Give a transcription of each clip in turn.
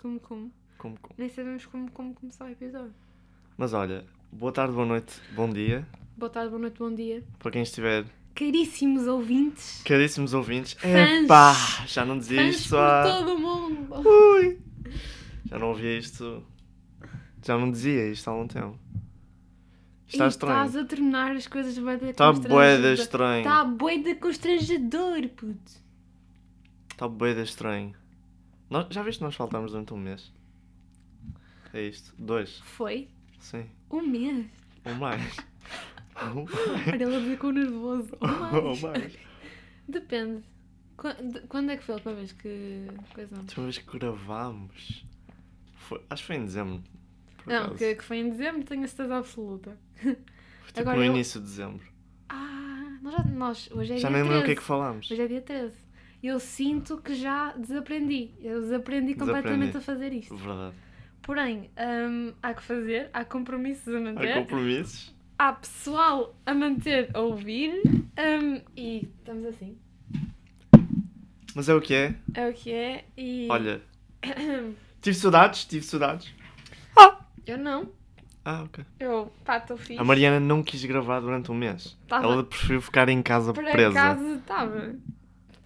Como, como, como como. Nem sabemos como, como começar o episódio. Mas olha, boa tarde, boa noite, bom dia. Boa tarde, boa noite, bom dia. Para quem estiver, Caríssimos ouvintes. caríssimos ouvintes. Fãs. Epá, já não dizia Fãs isto por há... todo o mundo. Ui. Já não ouvia isto... Já não dizia isto há um tempo. Está E estranho. Estás a tornar as coisas de Está boeda estranho. Está de constrangedor, puto. Está boeda estranho. Nós, já viste que nós faltámos durante um mês? É isto. Dois. Foi Sim. um mês. Ou mais. Ou Olha, ela ficou nervoso. Ou mais. mais. Ou mais. Depende. Qu- de- Quando é que foi a última vez que coisamos? A última vez que gravámos. Foi, acho que foi em dezembro. Não, que, que foi em dezembro, tenho a certeza absoluta. Foi tipo agora no eu- início de dezembro. Ah, nós, já, nós hoje é já dia nem 13. lembro o que é que falámos. Hoje é dia 13. Eu sinto que já desaprendi. Eu desaprendi completamente Desaprendi. a fazer isto. Verdade. Porém, hum, há que fazer, há compromissos a Há manter, compromissos. há pessoal a manter a ouvir hum, e estamos assim. Mas é o que é. É o que é e. Olha, tive saudades, tive saudades. Eu não. Ah, ok. Eu, pá, estou fixe. A Mariana não quis gravar durante um mês. Tava- Ela preferiu ficar em casa Por presa. acaso estava.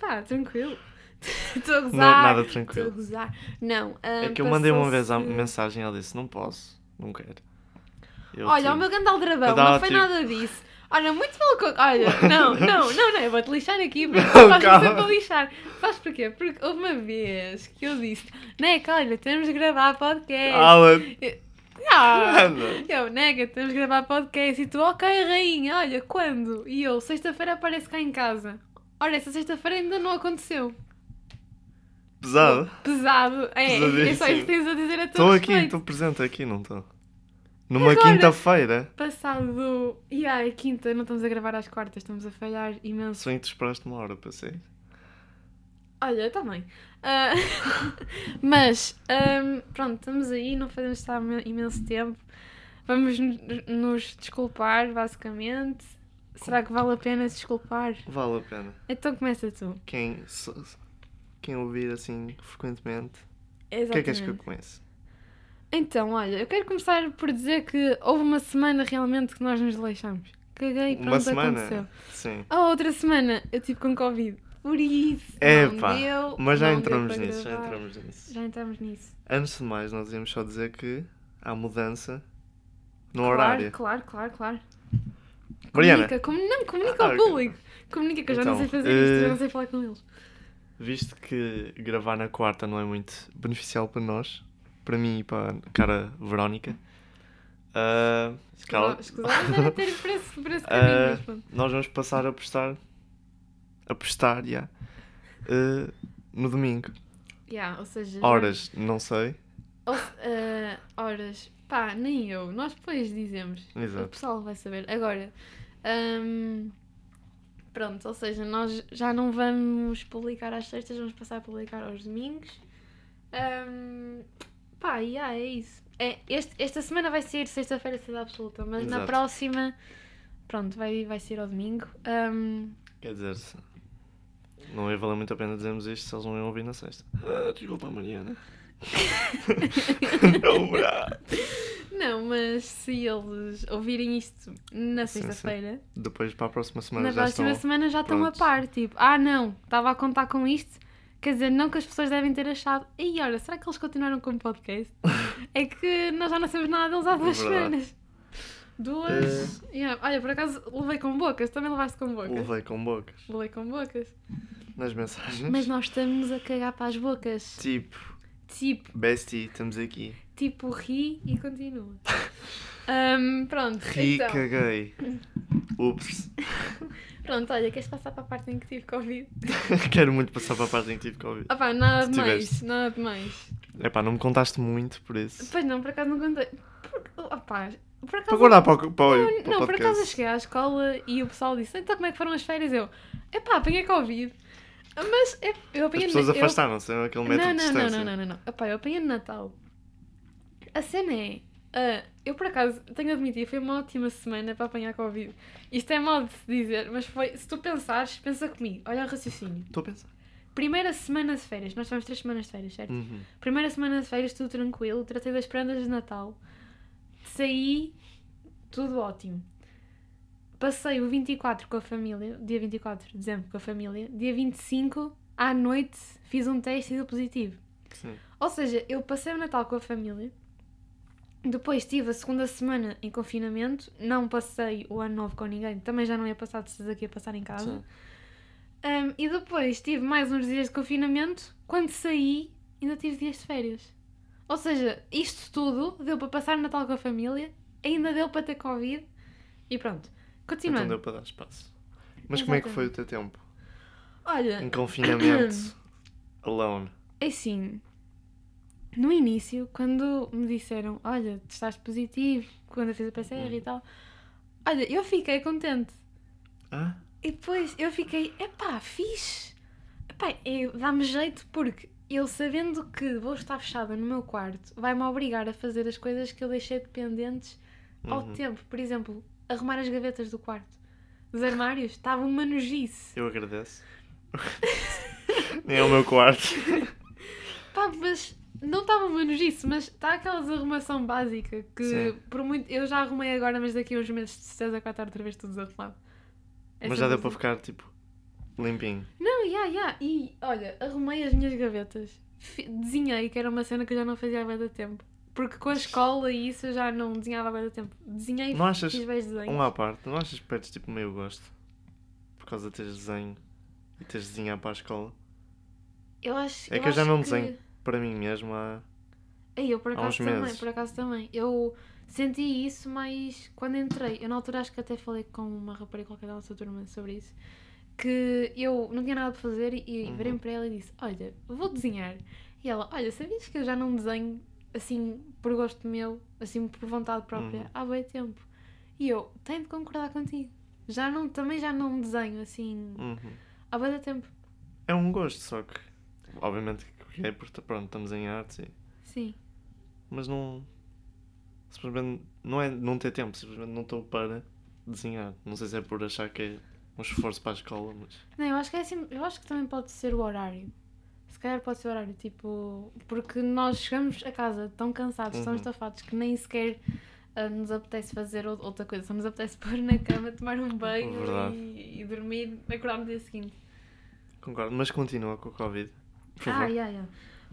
Pá, tranquilo. Estou a Não, gozar. nada Estou a tranquilo. gozar. Não. É hum, que eu mandei uma vez a mensagem e ela disse: Não posso, não quero. Eu, Olha, tipo, o meu grande aldrabão, Eu tava não foi tipo- nada disso. Olha, muito pelo. Olha, não, não, não, não, eu vou-te lixar aqui porque Não, tu estás calma. sempre a lixar. Sabes porquê? Porque houve uma vez que eu disse, Neca, olha, temos de gravar podcast. Cala-te. Ah, Anda. eu, Neca, temos de gravar podcast. E tu, ok, rainha, olha, quando? E eu, sexta-feira aparece cá em casa. Olha, essa sexta-feira ainda não aconteceu. Pesado. Pesado. É, é só Pesadíssimo. isso que tens a dizer a teu Estou aqui, estou presente aqui, não estou. Numa quinta-feira. Passado. E ai, quinta, não estamos a gravar às quartas, estamos a falhar imenso. Sonho que te esperaste uma hora para sair. Olha, também. Ah, mas, ahm, pronto, estamos aí, não fazemos estar imen- imenso tempo. Vamos nos desculpar, basicamente. Será que vale a pena se desculpar? Vale a pena. Então começa tu. Quem, quem ouvir assim frequentemente, o que Exatamente. é que és que eu conheço? Então, olha, eu quero começar por dizer que houve uma semana realmente que nós nos deixamos. Caguei, pronto, Uma semana? aconteceu. Sim. A outra semana eu tive com Covid. Por isso, Epá, não deu. mas já entramos nisso, já gravar. entramos nisso. Já entramos nisso. Antes de mais, nós íamos só dizer que há mudança no claro, horário. Claro, claro, claro. Mariana, Comunica, comu- não, comunica Ah, ao público. Comunica que eu já não Então, sei fazer isto, já eh, não sei falar com eles. visto que gravar na quarta não é muito beneficial para nós, para mim e para a cara Verónica, ah, cala- Escusado ter por esse, por esse Ah, caminho, pronto. nós vamos passar a postar, a postar, já, ah, no domingo. Yeah, ou seja, já- Horas, não sei. ou eh, horas. Pá, nem eu. Nós depois dizemos. O Exato. pessoal vai saber. Agora, hum, pronto, ou seja, nós já não vamos publicar às sextas, vamos passar a publicar aos domingos. Hum, pá, yeah, é isso. É, este, esta semana vai ser sexta-feira, certeza absoluta, mas na Exato. próxima, pronto, vai, vai ser ao domingo. Hum, Quer dizer, não ia valer muito a pena dizermos isto se eles não iam ouvir na sexta. Ah, desculpa, Mariana. não, brá. não, mas se eles ouvirem isto na sexta-feira, Depois para a próxima semana na já próxima estão. semana já estão a par. Tipo, ah não, estava a contar com isto. Quer dizer, não que as pessoas devem ter achado. E olha, será que eles continuaram com o podcast? é que nós já não sabemos nada deles há duas Verdade. semanas. Duas. Yeah. Olha, por acaso levei com bocas, também levaste com bocas. Levei com bocas Levei com bocas. nas mensagens. Mas nós estamos a cagar para as bocas. Tipo, Tipo, bestie, estamos aqui. tipo, ri e continua. Ahm, pronto, Ri, então. caguei. Ups. Pronto, olha, queres passar para a parte em que tive Covid? Quero muito passar para a parte em que tive Covid. Ah pá, nada de mais, nada de mais. Epá, não me contaste muito por isso. Pois não, por acaso não contei. Por, oh, pá, por acaso. Para guardar para o, para o, não, para não, por acaso eu cheguei à escola e o pessoal disse: então como é que foram as férias? Eu, epá, apanhei Covid. Mas é, eu As apanhei pessoas eu- afastaram-se, é aquele Não, método não, de não, distância. não, não, não, não. Epá, eu apanhei no Natal. A cena é. Ah, eu por acaso tenho de admitir, foi uma ótima semana para apanhar Covid. Isto é mal de se dizer, mas foi. Se tu pensares, pensa comigo. Olha o raciocínio. Estou a pensar. Primeira semana de férias, nós tivemos três semanas de férias, certo? Uhum. Primeira semana de férias, tudo tranquilo, tratei das prendas de Natal, saí, tudo ótimo. Passei o 24 com a família, dia 24 de dezembro com a família, dia 25 à noite fiz um teste e deu positivo. Sim. Ou seja, eu passei o Natal com a família, depois tive a segunda semana em confinamento, não passei o ano novo com ninguém, também já não ia passar de aqui a passar em casa. Sim. Um, e depois tive mais uns dias de confinamento, quando saí ainda tive dias de férias. Ou seja, isto tudo deu para passar o Natal com a família, ainda deu para ter Covid e pronto. Então Continuando. deu para dar espaço. Mas como é que foi o teu tempo? Olha, Em confinamento, alone. é assim, no início, quando me disseram, olha, tu estás positivo, quando eu fiz a PCR e tal, olha, eu fiquei contente. Ah? E depois eu fiquei, epá, fixe. Epá, dá-me jeito porque eu sabendo que vou estar fechada no meu quarto, vai-me obrigar a fazer as coisas que eu deixei dependentes ao Uhum. tempo. Por exemplo, arrumar as gavetas do quarto. Dos armários, estava uma nojice. Eu agradeço. Nem é o meu quarto. Pá, mas não estava uma nojice, mas está aquela desarrumação básica que Sim. por muito. Eu já arrumei agora, mas daqui a uns meses de certeza que vai estar outra vez tudo desarrumado. É Mas já deu para assim. ficar tipo limpinho. Não, ya, ya. E olha, arrumei as minhas gavetas. Desenhei, que era uma cena que eu já não fazia há bem da tempo. Porque com a escola e isso eu já não desenhava há bem da tempo. Desenhei Não achas fiz bem desenhos. Um à parte, não achas que perdes tipo meio gosto? Por causa de teres desenho e teres de desenhar para a escola? Eu acho, É que eu já não desenho. Para mim mesmo há. Eu por Há acaso uns também, meses. por acaso também. Eu senti isso, mas quando entrei, eu na altura acho que até falei com uma rapariga qualquer da nossa turma sobre isso, que eu não tinha nada para fazer e, e Uhum. virei para ela e disse, olha, vou desenhar. E ela, olha, sabias que eu já não desenho assim por gosto meu, assim por vontade própria, Uhum. há bem tempo. E eu, tenho de concordar contigo. Já não, também já não desenho assim Uhum. há bem tempo. É um gosto, só que. Obviamente é porque pronto, estamos em artes, e- Sim. mas não. Simplesmente. Não é não ter tempo, simplesmente não estou para desenhar. Não sei se é por achar que é um esforço para a escola, mas. Não, eu acho que é assim, eu acho que também pode ser o horário. Se calhar pode ser o horário, tipo, porque nós chegamos a casa tão cansados, tão Uhum. estafados que nem sequer ah, nos apetece fazer ou- outra coisa, só nos apetece pôr na cama, tomar um banho e, e dormir, acordar no dia seguinte. Concordo, mas continua com o Covid. Por favor. Ah, yeah, yeah.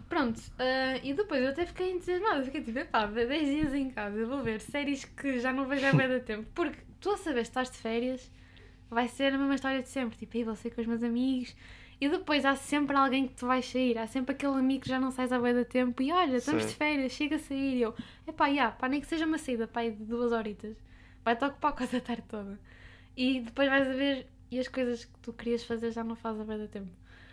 Pronto, ah, e depois eu até fiquei entusiasmada, fiquei tipo, epá, 10 dias em casa, vou ver séries que já não vejo há da tempo, porque tu a saber se estás de férias, vai ser a mesma história de sempre, tipo, aí vou sair com os meus amigos, e depois há sempre alguém que tu vais sair, há sempre aquele amigo que já não sais há bem da tempo, e olha, estamos Sim. de férias, chega a sair, e eu, epá, já, pá, nem que seja uma saída, pá, de duas horitas, vai-te ocupar quase a tarde toda, e depois vais a ver, e as coisas que tu querias fazer já não fazes há bem da tempo.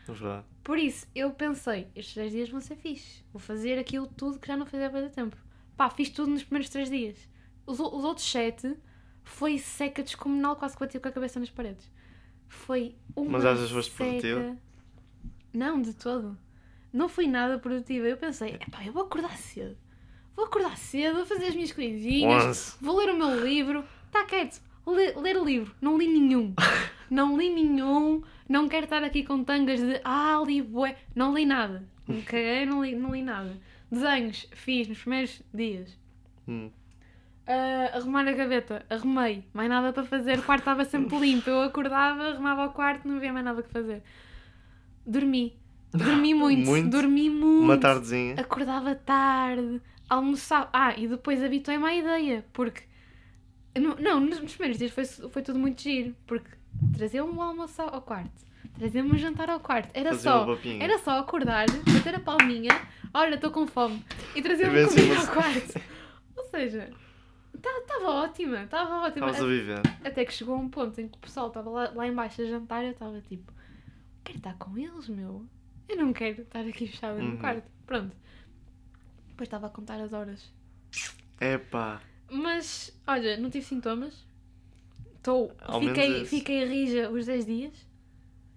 É verdade. Por isso, eu pensei, estes 10 dias vão ser fixe. Vou fazer aquilo tudo que já não fazia há muito tempo. Pá, fiz tudo nos primeiros 3 dias. Os, os outros 7 foi seca descomunal, quase que bati com a cabeça nas paredes. Foi uma Mas achas foste seca... produtiva? Não, de todo. Não fui nada produtiva. Eu pensei, epá, eu vou acordar cedo. Vou acordar cedo, vou fazer as minhas coisinhas, Onze. vou ler o meu livro. Está quieto. Le- ler o livro. Não li nenhum. Não li nenhum. Não quero estar aqui com tangas de ah, li bué. Não li nada. Não li, não li nada. Desenhos fiz nos primeiros dias. Hum. Ah, arrumar a gaveta, arrumei. Mais nada para fazer. O quarto estava sempre limpo. Eu acordava, arrumava o quarto, não havia mais nada que fazer. Dormi. Dormi muito. Muito? Dormi muito. Uma tardezinha. Acordava tarde, almoçava. Ah, e depois habituei-me à ideia, porque. Não, não, nos nos primeiros dias foi, foi tudo muito giro, porque trazia-me o almoço ao quarto, trazia-me o jantar ao quarto. Era só. uma. Era só acordar, bater a palminha, olha, estou com fome, e ver se comida ao quarto. Ou seja, estava ótima, estava ótima. Estavas a viver. Até que chegou um ponto em que o pessoal estava lá, lá em baixo a jantar e eu estava tipo, quero estar com eles, meu. Eu não quero estar aqui fechada Uhum. no quarto. Pronto. Depois estava a contar as horas. Epá. Mas, olha, não tive sintomas. Menos fiquei, fiquei rija os 10 dias.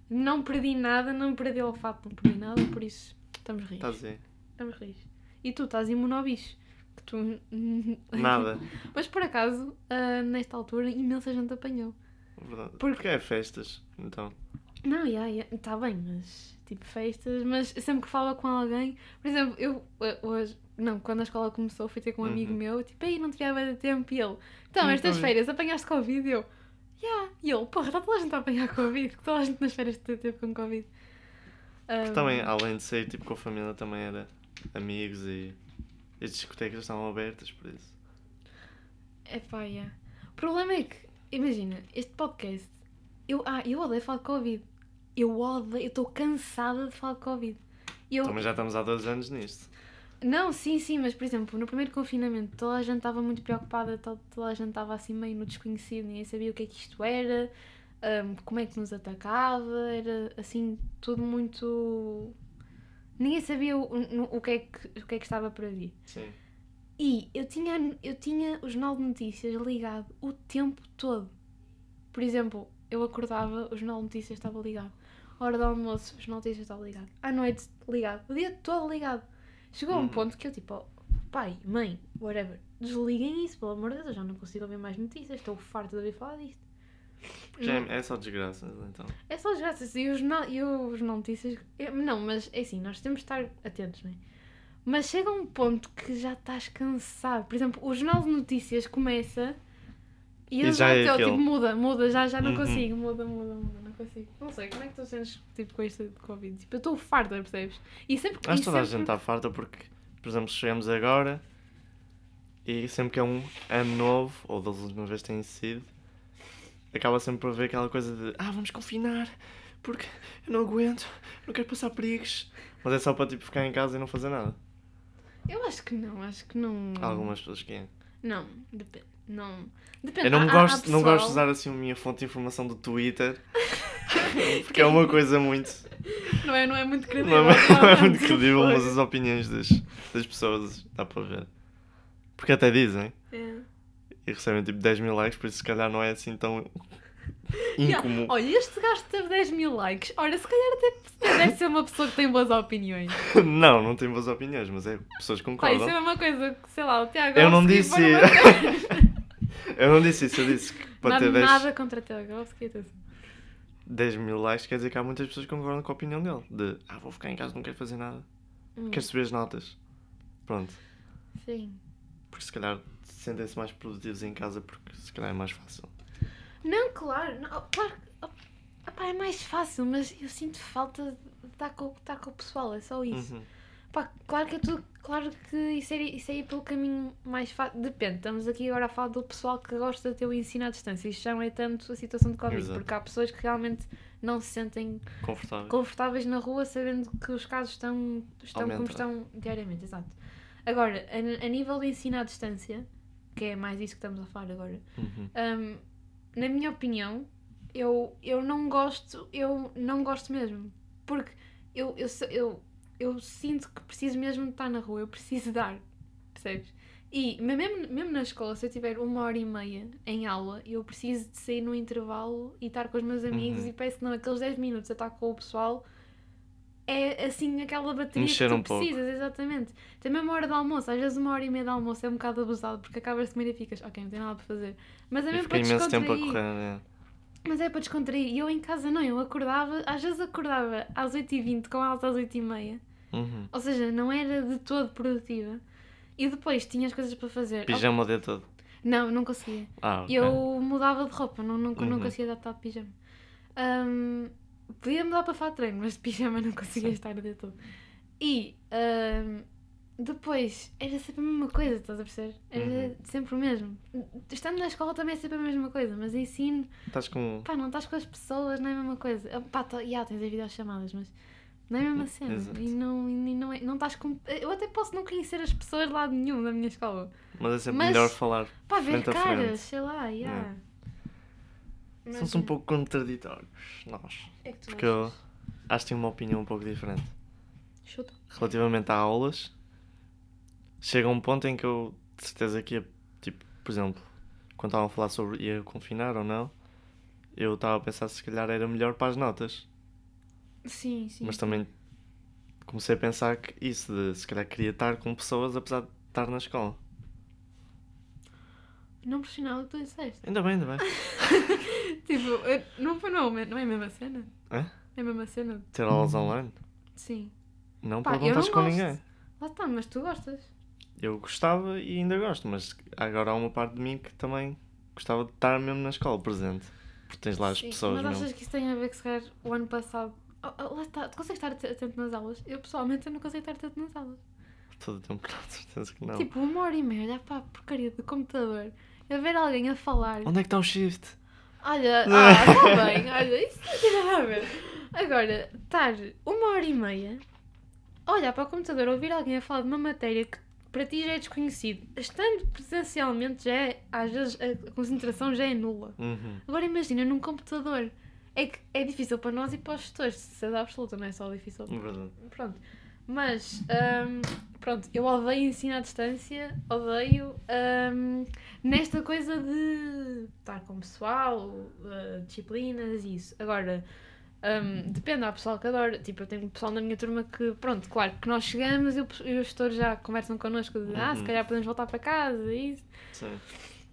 Não perdi nada, não perdi o olfato, não perdi nada, por isso estamos rijos. Estás aí. Estamos rijos. E tu estás imune ao bicho. Que tu... Nada. Mas por acaso, ah, nesta altura, imensa gente apanhou. Verdade. Porque- Porque é festas. Então. Não, já, yeah, está bem, mas tipo festas, mas sempre que falava com alguém, por exemplo, eu eh, hoje, não, quando a escola começou, fui ter com um amigo Uhum. meu, tipo, aí não te via há tempo e ele, então, estas férias apanhaste Covid? E eu, yeah. E ele, porra, está toda a gente a apanhar Covid, que toda a gente nas férias teve com Covid. Que Um, também, além de sair tipo com a família, também era amigos e as discotecas estavam abertas, por isso. É pá, yeah. O problema é que, imagina, este podcast, eu, ah, eu odeio falar de Covid. Eu odeio, eu estou cansada de falar de Covid. Eu, Também já estamos há dois anos nisto. Não, sim, sim, mas por exemplo, no primeiro confinamento toda a gente estava muito preocupada, to- toda a gente estava assim meio no desconhecido, ninguém sabia o que é que isto era, hum, como é que nos atacava, era assim tudo muito. Ninguém sabia o, o, o que, é que, o que é que estava para vir. Sim. E eu tinha, eu tinha o Jornal de Notícias ligado o tempo todo. Por exemplo, eu acordava, o Jornal de Notícias estava ligado. Hora do almoço, o Jornal de Notícias estava ligado. À noite, ligado. O dia todo ligado. Chegou a um Uhum. ponto que eu tipo, oh, pai, mãe, whatever, desliguem isso, pelo amor de Deus, eu já não consigo ouvir mais notícias, estou farto de ouvir falar disto. Já é, é só desgraças, então. é só desgraças. E os, jornal, e os notícias. eu- não, mas é assim, nós temos de estar atentos, não é? Mas chega um ponto que já estás cansado. Por exemplo, o jornal de notícias começa e E já é aquele. tipo, muda, muda, já, já não Uhum. consigo, muda, muda, muda, consigo. Não sei, como é que tu sentes tipo, com isto de Covid? Tipo, eu estou farta, percebes? E sempre Acho que toda a sempre- gente está farta porque, por exemplo, chegamos agora e sempre que é um ano novo, ou das últimas vezes tem sido, acaba sempre por haver aquela coisa de ah, vamos confinar porque eu não aguento, não quero passar perigos. Mas é só para tipo ficar em casa e não fazer nada. Eu acho que não, acho que não. Há algumas pessoas que é. Não, depende. Não. Depende. Eu não, Há- gosto, há não gosto de pessoal- usar assim a minha fonte de informação do Twitter porque é uma coisa muito. Não é, não é muito credível. Não é, não é muito credível, mas as opiniões das, das pessoas dá para ver. Porque até dizem É. e recebem tipo 10 mil likes, por isso se calhar não é assim tão Yeah. incomum. Olha, este gajo teve 10 mil likes. Ora, se calhar até deve ser uma pessoa que tem boas opiniões. Não, não tenho boas opiniões, mas é pessoas que Pá, isso concordam. é uma coisa que, sei lá, o Tiago Eu não disse- Eu não disse isso, eu disse que para Nada, ter 10, nada contra é isso. 10 mil likes quer dizer que há muitas pessoas que concordam com a opinião dele. De ah, vou ficar em casa, não quero fazer nada. Hum, Quero subir as notas. Pronto. Sim. Porque se calhar sentem-se mais produtivos em casa porque se calhar é mais fácil. Não, claro, não, claro. oh, opá, é mais fácil, mas eu sinto falta de estar com, estar com o pessoal, é só isso. Uhum. Pá, claro que é tudo, claro que isso é, isso é ir pelo caminho mais fácil. Depende, estamos aqui agora a falar do pessoal que gosta de ter o ensino à distância. Isto já não é tanto a situação de Covid, Exato. porque há pessoas que realmente não se sentem Confortável. confortáveis na rua sabendo que os casos estão, estão como estão diariamente, exato. Agora, a, a nível de ensino à distância, que é mais isso que estamos a falar agora, Uhum. hum, na minha opinião, eu, eu não gosto, eu não gosto mesmo. Porque eu, eu, eu, eu sinto que preciso mesmo de estar na rua, eu preciso dar, percebes? E mesmo, mesmo na escola, se eu tiver uma hora e meia em aula, eu preciso de sair no intervalo e estar com os meus amigos Uhum. e parece que não, aqueles 10 minutos a estar com o pessoal é assim aquela bateria Mexer que tu um pouco. precisas, exatamente. Também uma hora de almoço, às vezes uma hora e meia de almoço é um bocado abusado porque acabas de comer e ficas, ok, não tem nada para fazer. Mas é mesmo para imenso tempo a descontrair. correr, né? Mas é para descontrair. E eu em casa não, eu acordava, às vezes acordava às 8h20 com elas às 8h30. Uhum. Ou seja, não era de todo produtiva. E depois tinha as coisas para fazer. Pijama o dia todo. Não, não conseguia. Ah, ok. Eu mudava de roupa, não, não, não Uhum. conseguia estar de pijama. Ahm, podia mudar para fato treino, mas de pijama não conseguia estar o dia todo. E ahm, depois era sempre a mesma coisa, estás a perceber? Era Uhum. sempre o mesmo. Estando na escola também é sempre a mesma coisa, mas ensino, Estás com. pá, não estás com as pessoas, não é a mesma coisa. Ah, Pá, tá, já tens as videochamadas, mas não é a mesma cena. Exato. E não, e não, é, não estás com. Eu até posso não conhecer as pessoas de lado nenhum da minha escola. Mas é sempre Mas- melhor falar. Pá, ver caras, sei lá, já. Yeah. Mas, Somos um pouco contraditórios, nós. É que tu Porque eu achas? acho que tenho uma opinião um pouco diferente. Chuta. Relativamente a aulas, chega um ponto em que eu, de certeza que ia, tipo, por exemplo, quando estavam a falar sobre ia confinar ou não, eu estava a pensar se calhar era melhor para as notas. Sim, sim. Mas também comecei a pensar que isso de se calhar queria estar com pessoas apesar de estar na escola. Não profissional o que tu disseste. Ainda bem, ainda bem. tipo, não foi não, não é a mesma cena? Hã? É a mesma cena? Ter aulas online? Sim. Não Pá, perguntas não com gosto. ninguém. Lá está, mas tu gostas. Eu gostava e ainda gosto, mas agora há uma parte de mim que também gostava de estar mesmo na escola presente. Porque tens lá as Sim, pessoas Mas mesmo. achas que isso tem a ver que se calhar o ano passado. Oh, oh, lá está, tu consegues estar ate- atento nas aulas? Eu pessoalmente eu não consigo estar atento nas aulas. Todo o tempo, com certeza que não. Tipo, uma hora e meia, olhar para a porcaria do computador, a ver alguém a falar. Onde é que está o shift? Olha, ah, está bem, olha, isso não tem nada a ver. Agora, estar uma hora e meia, a olhar para o computador, ouvir alguém a falar de uma matéria que para ti já é desconhecido, estando presencialmente já é, às vezes a concentração já é nula. Uhum. Agora imagina num computador. É que é difícil para nós e para os gestores, certeza absoluta, não é só difícil. É verdade. Pronto. Mas, hum, pronto, eu odeio ensino à distância, odeio hum, nesta coisa de estar com o pessoal, uh, disciplinas e isso. Agora, hum, depende, há pessoal que adora. Tipo, eu tenho pessoal na minha turma que, pronto, claro, que nós chegamos e, o e os gestores já conversam connosco de, ah, se Uhum. calhar podemos voltar para casa e isso. Sim.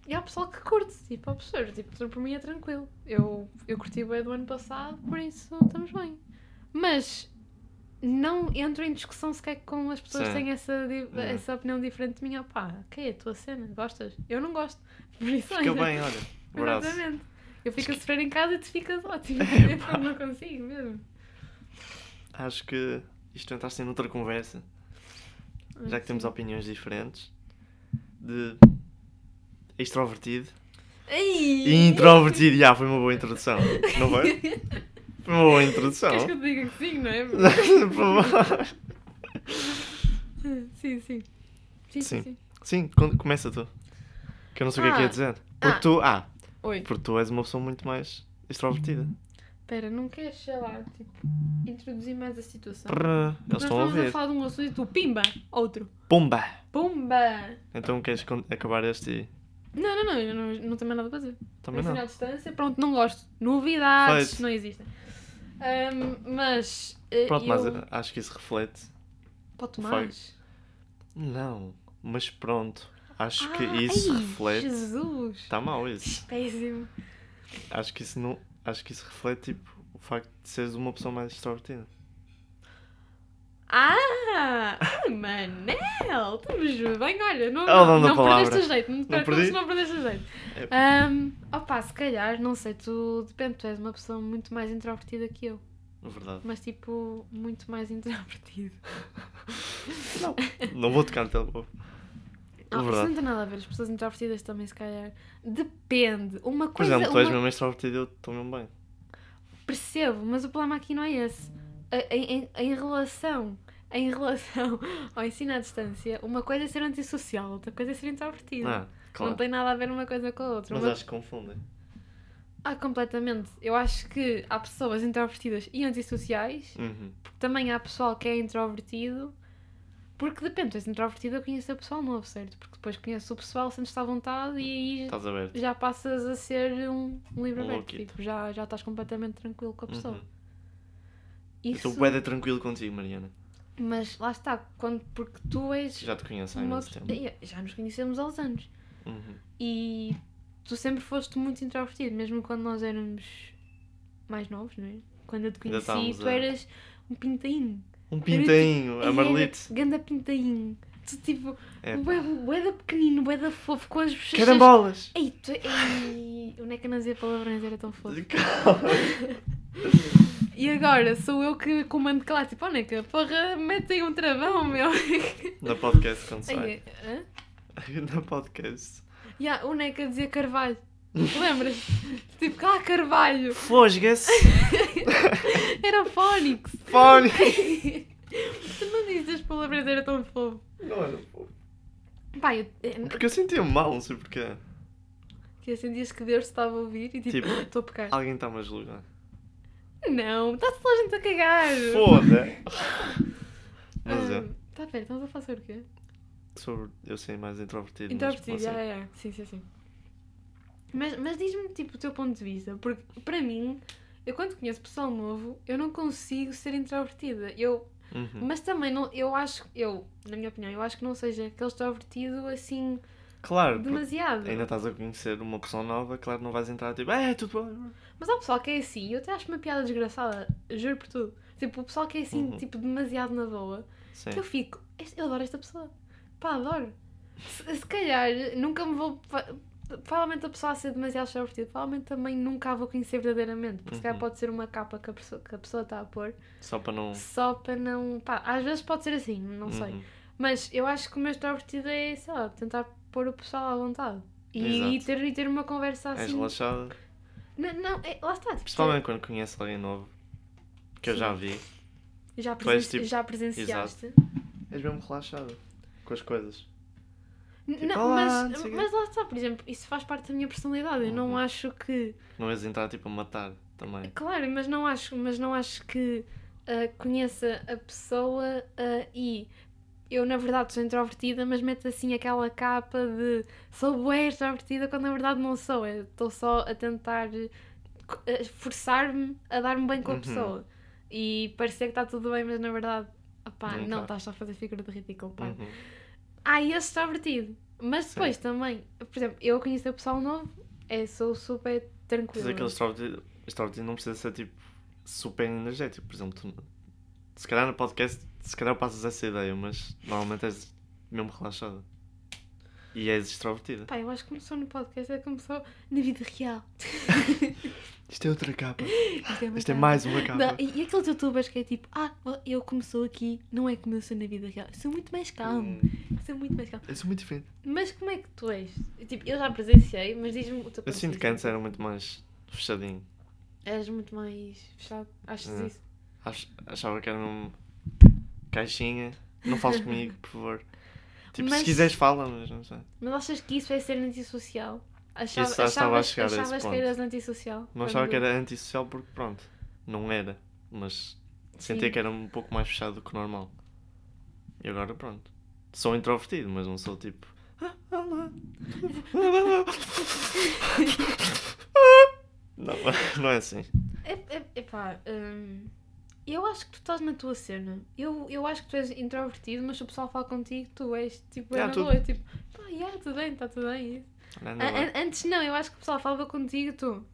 E há pessoal que curte, tipo, há pessoas, tipo, por mim é tranquilo. Eu, eu curti o do ano passado, por isso estamos bem. Mas não entro em discussão sequer com as pessoas que Sim. têm essa, Uhum. essa opinião diferente de mim. Opá, ok, é a tua cena, gostas? Eu não gosto. Por isso, Fica olha, bem, olha. Abraço. Exatamente. Eu fico a sofrer em casa e tu ficas ótimo. Eu não consigo mesmo. Acho que isto entra assim noutra conversa, já que temos opiniões diferentes, de extrovertido e introvertido. Já, foi uma boa introdução, não foi? Foi uma boa introdução. Queres que eu te diga que sim, não é? Por favor. sim, sim. Sim, sim, Sim. sim. Começa tu. Que eu não sei o que é que ia Ah. dizer. Porque Ah. tu, ah, Oi. porque tu és uma pessoa muito mais extrovertida. Espera, não queres, sei lá, tipo, introduzir mais a situação? Eles Nós estão a estamos a ouvir. falar de um assunto e tu, pimba, outro. Pumba! Pumba! Então queres acabar este e Não, não, não, eu não, não tenho mais nada para dizer. também não. distância, pronto, não gosto. Novidades, Feito. não existem. Ahm, mas. eh, Pronto, eu... mas acho que isso reflete. O Tomás. Não, mas pronto. Acho que Ah, isso ai, reflete. Jesus! Está mal isso. Péssimo. Acho que isso não. Acho que isso reflete tipo o facto de seres uma pessoa mais extrovertida. Ah! Manel! Estamos bem, olha, não, É não, não palavra. perdeste o jeito. Não, per- perdi? não perdeste o jeito. É. Ahm, opa, se calhar, não sei, tu. Depende, tu és uma pessoa muito mais introvertida que eu. Na verdade. Mas tipo, muito mais introvertido. Não vou tocar no telemóvel. Não, isso verdade. não tem nada a ver. As pessoas introvertidas também, se calhar. Depende. Uma Por coisa. exemplo, tu és uma- mesmo e eu estou mesmo bem. Percebo, mas o problema aqui não é esse. Em, em, em relação. Em relação ao ensino à distância, uma coisa é ser antissocial, outra coisa é ser introvertido. Ah, claro. Não tem nada a ver uma coisa com a outra. Mas Uma- acho que confundem. Ah, completamente. Eu acho que há pessoas introvertidas e antissociais, Uhum. porque também há pessoal que é introvertido. Porque depende, tu és introvertido, eu conheço o pessoal novo, certo? Porque depois conheço o pessoal, sentes-te à vontade e aí já passas a ser um, um livro Um aberto. Tipo, já, já estás completamente tranquilo com a pessoa. Uhum. Eu Isso, estou bué tranquilo contigo, Mariana. mas lá está, quando, porque tu és. Já te conheço há imenso tempo. Já nos conhecemos há uns anos. Uhum. E tu sempre foste muito introvertido, mesmo quando nós éramos mais novos, não é? Quando eu te conheci, tu a- eras um pintainho. Um pintainho, Era- amarelito. Ganda pintainho. Tu tipo, É, bué, da pequenino, bué da fofo, com as bochechas. Carambolas! Ei, tu, ei, o Neca não dizia palavrões, era tão fofo. E agora sou eu que comando cá, tipo, oh Neca, porra, mete aí um travão, meu. Na podcast quando sai. Hã? Na podcast. Ya, o Neca dizia Carvalho. Lembras? tipo, cá Carvalho. Fosga-se! Era Fónix. Fone! tu não dizes as palavras, era tão fofo. Não era fofo. Pá, eu, eu, Porque eu sentia-me mal, não sei porquê. que sentias que Deus estava a ouvir e tipo, Tipo, estou a pecar. Alguém está-me a julgar. Não, está toda a gente a cagar. Foda! Mas é. Tá pera, estamos a falar sobre o quê? Sobre eu ser mais introvertido. Introvertido, já, já, já. Sim, sim, sim. Mas, mas diz-me, tipo, o teu ponto de vista. Porque, para mim, eu quando conheço pessoal novo, eu não consigo ser introvertida. Eu, Uhum. mas também, não, eu acho, eu, na minha opinião, eu acho que não seja aquele extrovertido, assim, Claro, demasiado. ainda estás a conhecer uma pessoa nova, claro, não vais entrar tipo, é, tudo bem. Mas há pessoal que é assim, eu até acho uma piada desgraçada, juro por tudo. Tipo, o pessoal que é assim, Uhum. tipo, demasiado na boa, Sim. que eu fico, "Este- eu adoro esta pessoa. Pá, adoro. Se, se calhar nunca me vou. Provavelmente a pessoa a ser demasiado extrovertida, provavelmente também nunca a vou conhecer verdadeiramente, porque se calhar Uhum. pode ser uma capa que a pessoa que a pessoa está a pôr, Só para não. só para não. Pá, às vezes pode ser assim, não sei. Uhum. Mas eu acho que o meu extrovertido é, sei lá, tentar pôr o pessoal à vontade. E, e ter, e ter uma conversa És assim. relaxada. Não, não, é- lá está. Tipo, Principalmente quando conheces alguém novo. Que eu Sim. já vi. já, tu és, presen- tipo, já presenciaste. És mesmo relaxada. Com as coisas. Tipo, não, mas, não mas lá está, por exemplo, isso faz parte da minha personalidade. Eu não Uhum. acho que. Não és entrar tipo a matar também. Claro, mas não acho, mas não acho que ah, conheça a pessoa ah, e eu na verdade sou introvertida, mas meto assim aquela capa de sou bué extrovertida quando na verdade não sou. Estou só a tentar forçar-me a dar-me bem com a Uhum. pessoa. E parecer que está tudo bem, mas na verdade, opá, Não não, tá. estás só a fazer figura de ridículo, pá. Uhum. Há esse extrovertido. Mas Sim. depois também, por exemplo, eu conheço o pessoal novo, é, sou super Quer tranquila. que aquele extrovertido, extrovertido não precisa ser tipo super energético. Por exemplo, tu, se calhar no podcast, se calhar passas essa ideia, mas normalmente és mesmo relaxada. E és extrovertida. Pá, eu acho que começou no podcast, é começou na vida real. Isto é outra capa. Isto é, Isto é mais uma capa. Não, e, e aqueles youtubers que é tipo, ah, eu começou aqui, não é como eu sou na vida real. Eu sou muito mais calmo. Hum, Sou muito mais calmo. eu sou muito diferente. Mas como é que tu és? Tipo, eu já presenciei, mas diz-me o teu Eu sinto que antes era muito mais fechadinho. És muito mais fechado, achas É. isso? Ach- Achava que era num caixinha. Não fales comigo, por favor. Tipo, Mas- se quiseres fala, mas não sei. Mas achas que isso é ser antissocial? Achava, Isso já estava a achavas chegar a esse achavas que ponto. eras antissocial? Não achava quando- que era antissocial porque pronto, não era. Mas sentia Sim. que era um pouco mais fechado do que o normal. E agora pronto. Sou introvertido, mas não sou tipo. "Ah, olá." Não, não é assim. É, é, epá, hum, eu acho que tu estás na tua cena. Eu, eu acho que tu és introvertido, mas se o pessoal fala contigo, tu és tipo, é Yeah, na tudo. boa, é tipo, pá, yeah, tudo bem, está tudo bem. Não, A- não é. an- antes não, eu acho que o pessoal falava contigo, tu.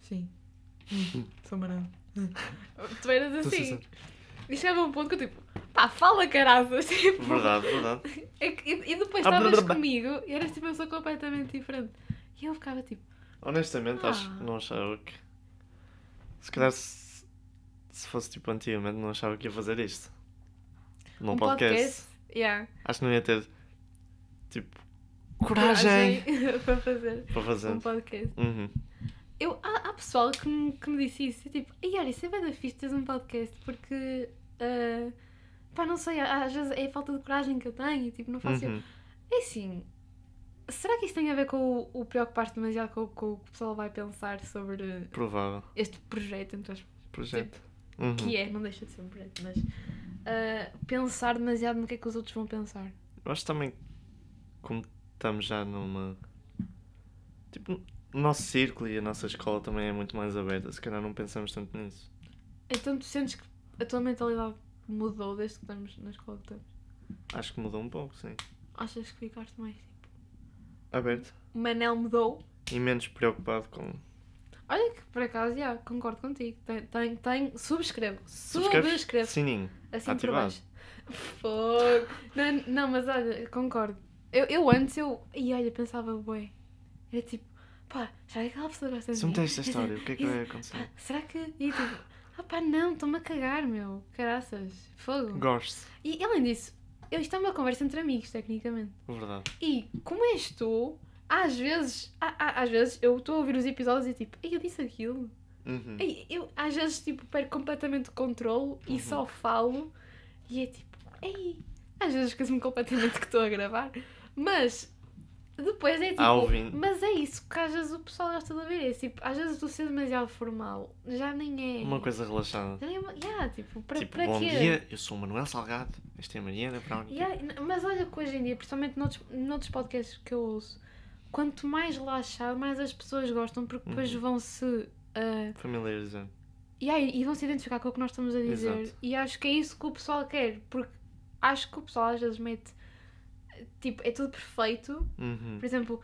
Sim. Sou marão. Tu eras assim. E chegava um ponto que eu tipo, pá, fala caraças. Tipo, Verdade, verdade. é que- e, e depois Ah, estavas comigo e eras tipo uma pessoa completamente diferente. E eu ficava tipo, Honestamente, acho Ah. que não achava que. Se calhar se, se fosse tipo antigamente, não achava que ia fazer isto. Num um podcast. podcast. Yeah. Acho que não ia ter tipo coragem para fazer para fazer. um podcast. Uhum. Eu, há, há pessoal que me, que me disse isso. Tipo, olha, isso é bem da fixe teres um podcast porque. ah, pá, não sei, às vezes é a falta de coragem que eu tenho. Tipo, não faço. Uhum. É assim. Será que isso tem a ver com o, o preocupar-te demasiado com, com o que o pessoal vai pensar sobre Provável. este projeto, entre aspas, Projeto. Uhum. que é, não deixa de ser um projeto, mas ah, pensar demasiado no que é que os outros vão pensar. Eu acho também como estamos já numa. Tipo, o nosso círculo e a nossa escola também é muito mais aberta. Se calhar não pensamos tanto nisso. Então tu sentes que a tua mentalidade mudou desde que estamos na escola que estamos? Acho que mudou um pouco, sim. Achas que ficaste mais tipo. Aberto. O Manel mudou? E menos preocupado com. Olha que por acaso, já, concordo contigo. Tem, tem, tem, subscrevo. Subscreves? Subscrevo. Sininho. Assim por ativado. baixo. Fogo. Não, não, mas olha, concordo. Eu, eu antes, eu. E olha, pensava, bué. Era tipo, pá, será que aquela pessoa gosta de Se me mim? tens esta história, o que é que vai acontecer? Pá, será que. E tipo, ah pá, não, estou-me a cagar, meu. Caraças. Fogo. Gosto. E além disso, eu, isto é uma conversa entre amigos, tecnicamente. Verdade. E como és tu, às vezes, às vezes eu estou a ouvir os episódios e tipo, eu disse aquilo. Uhum. Ei, eu às vezes tipo perco completamente o controle e Uhum. só falo e é tipo, ei, às vezes esqueço-me completamente que estou a gravar, mas depois é tipo, Ah, ouvindo. mas é isso que às vezes o pessoal gosta de ouvir, é tipo, às vezes tu ser demasiado formal já nem é. Uma coisa relaxada. Já nem é uma... yeah, tipo, para, tipo, para bom quê? dia, eu sou o Manuel Salgado. Esta é a Mariana Brown. Yeah, mas olha que hoje em dia, principalmente noutros, noutros podcasts que eu ouço, quanto mais relaxado, mais as pessoas gostam, porque depois Uhum. vão se. ah, Familiarizando. e, aí, e vão se identificar com o que nós estamos a dizer. Exato. E acho que é isso que o pessoal quer, porque acho que o pessoal às vezes mete tipo, é tudo perfeito. Uhum. Por exemplo,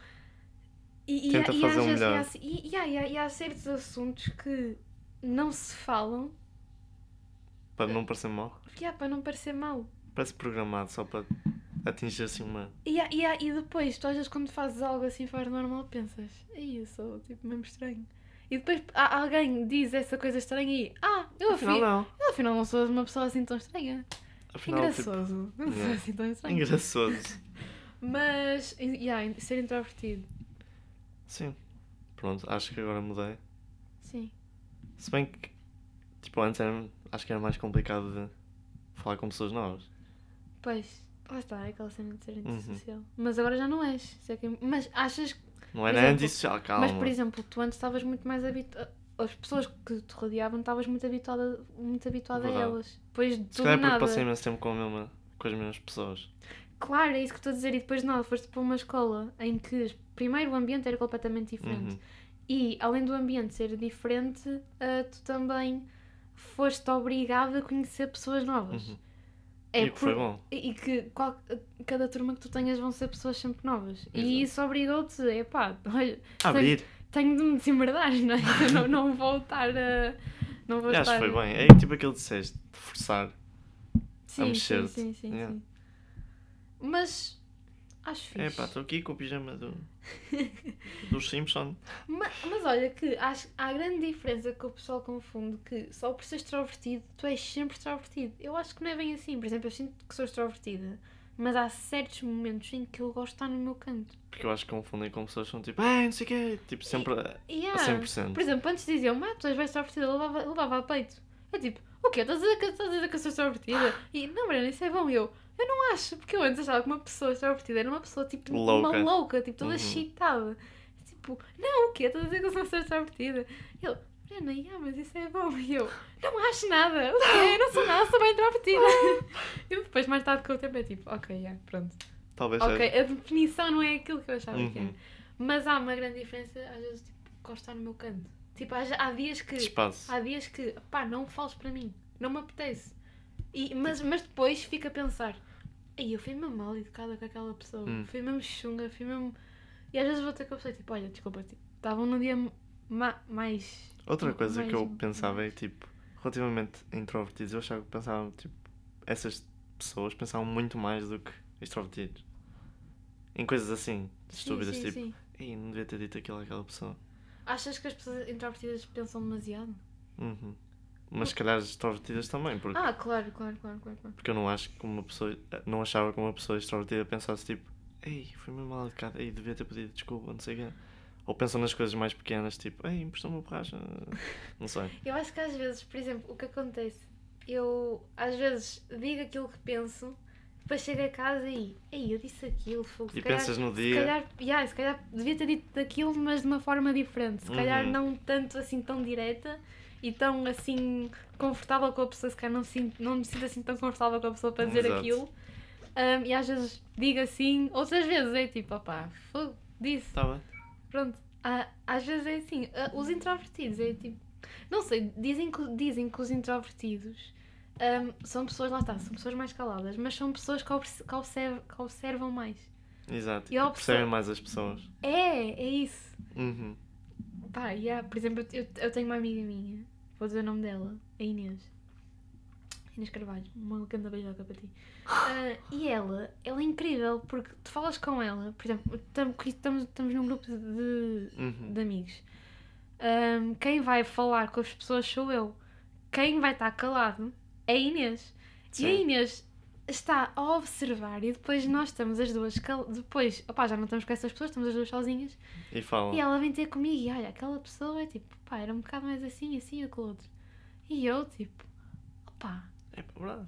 e, Tenta fazer às o vezes- e melhor. há- e, e há- e há- e há certos assuntos que não se falam Para não parecer mal. há, para não parecer mal. Parece programado só para atingir assim uma. E, e, e depois, tu às vezes quando fazes algo assim fora normal, pensas, ei, eu sou tipo mesmo estranho. E depois alguém diz essa coisa estranha e, ah, eu Afinal, afinal, não. eu afinal não sou uma pessoa assim tão estranha. Afinal, tipo. Engraçoso. Não sou yeah. assim tão estranho. Engraçoso. Mas, e- yeah, ser introvertido. Sim. Pronto, acho que agora mudei. Sim. Se bem que, tipo, antes era, acho que era mais complicado de falar com pessoas novas. Pois, lá está, é aquela cena de ser Uhum. antissocial. Mas agora já não és. É que é- Mas achas que. Não era exemplo, antissocial, calma. Mas, por exemplo, tu antes estavas muito mais habituada. As pessoas que te rodeavam, estavas muito habituada, muito habituada a elas. Depois de Se tudo calhar é porque nada. passei imenso tempo com, mesma, com as mesmas pessoas. Claro, é isso que estou a dizer. E depois de nada, foste para uma escola em que, primeiro, o ambiente era completamente diferente. Uhum. E, além do ambiente ser diferente, ah, tu também foste obrigado a conhecer pessoas novas. Uhum. É e que foi por- bom. E que qual- cada turma que tu tenhas vão ser pessoas sempre novas. Exato. E isso obrigou-te, epá, olha, Abrir. tenho de me desembardar, não é? Eu não, não vou estar a. Não vou acho estar que foi a- bem. É tipo aquilo que disseste, de forçar. Sim, sim, mexer-te. sim, sim, Yeah. sim. Mas acho fixe. É pá, estou aqui com o pijama do, dos Simpson. Ma- Mas, olha que acho, há grande diferença que o pessoal confunde que só por ser extrovertido, tu és sempre extrovertido. Eu acho que não é bem assim. Por exemplo, eu sinto que sou extrovertida, mas há certos momentos em que eu gosto de estar no meu canto. Porque eu acho que confundem com pessoas que são tipo, ah, não sei o quê. Tipo, sempre a, Yeah. a 100%. Por exemplo, antes diziam, ah, tu és bem extrovertida, levava, levava a peito. É tipo, o quê? Estás a dizer que, estás a dizer que eu sou extrovertida? E, não, Mariana, isso é bom. E eu, eu não acho, porque eu antes achava que uma pessoa extrovertida era uma pessoa, tipo, Louca. uma louca, tipo, toda Uhum. excitada. Tipo, não, o quê? Estás a dizer que eu sou uma pessoa extrovertida? E ele, Mariana, yeah, mas isso é bom. E eu, não acho nada. O quê? Eu não sou nada, sou bem extrovertida. e depois, mais tarde, com o tempo, é tipo, ok, yeah, pronto. Talvez Ok, seja. a definição não é aquilo que eu achava que era. Uhum. Mas há uma grande diferença, às vezes, tipo, estar no meu canto. Tipo, há, há dias que. espaço. Há dias que, pá, não fales para mim. Não me apetece. E, mas, mas depois fico a pensar, ei, eu fui mesmo mal educada com aquela pessoa. Hum. Fui mesmo chunga, fui mesmo. E às vezes vou ter com a pessoa, tipo, olha, desculpa, tipo, estavam num dia ma- mais. Outra coisa que eu mais- pensava é tipo, relativamente a introvertidos, eu achava que pensavam, tipo, essas pessoas pensavam muito mais do que extrovertidos. Em coisas assim, Sim, estúpidas, sim, tipo, sim. ei, não devia ter dito aquilo àquela pessoa. Achas que as pessoas introvertidas pensam demasiado? Uhum. Mas se calhar as extrovertidas também, porque, Ah, claro, claro, claro, claro. claro. porque eu não acho que uma pessoa, não achava que uma pessoa extrovertida pensasse tipo, ei, fui mesmo mal educada, ei, devia ter pedido desculpa, não sei o quê. Ou pensam nas coisas mais pequenas, tipo, ei, emprestou-me uma borracha, não sei. Eu acho que às vezes, por exemplo, o que acontece, eu às vezes digo aquilo que penso, depois chego a casa e, ei, eu disse aquilo, fogo. se E calhar- pensas no Se dia, calhar, yeah, se calhar devia ter dito daquilo, mas de uma forma diferente. Se calhar Uhum. não tanto assim tão direta e tão assim confortável com a pessoa, se calhar não, sinto, não me sinto assim tão confortável com a pessoa para dizer Exato. aquilo. Um, e às vezes digo assim, outras vezes é tipo, opá, disse. tá bem. Pronto, Há- às vezes é assim. ah, Os introvertidos é tipo. Não sei, dizem que, dizem que os introvertidos ahm, são pessoas, lá está, são pessoas mais caladas, mas são pessoas que, obs- que observ- que observam mais. Exato. E opção- mais as pessoas. É, é isso. Uhum. Pá, yeah, por exemplo, eu, eu tenho uma amiga minha, vou dizer o nome dela, a Inês. Inês Carvalho, uma canta beijoca para ti. Ah, e ela, ela é incrível, porque tu falas com ela, por exemplo, estamos, estamos num grupo de, de, Uhum. de amigos. Ahm, quem vai falar com as pessoas sou eu. Quem vai estar calado é a Inês. E a Sim. Inês está a observar e depois nós estamos as duas depois, opá, já não estamos com essas pessoas, estamos as duas sozinhas E falam. e ela vem ter comigo e olha, aquela pessoa é tipo, pá, era um bocado mais assim, assim, aquele outro. E eu tipo, opá, É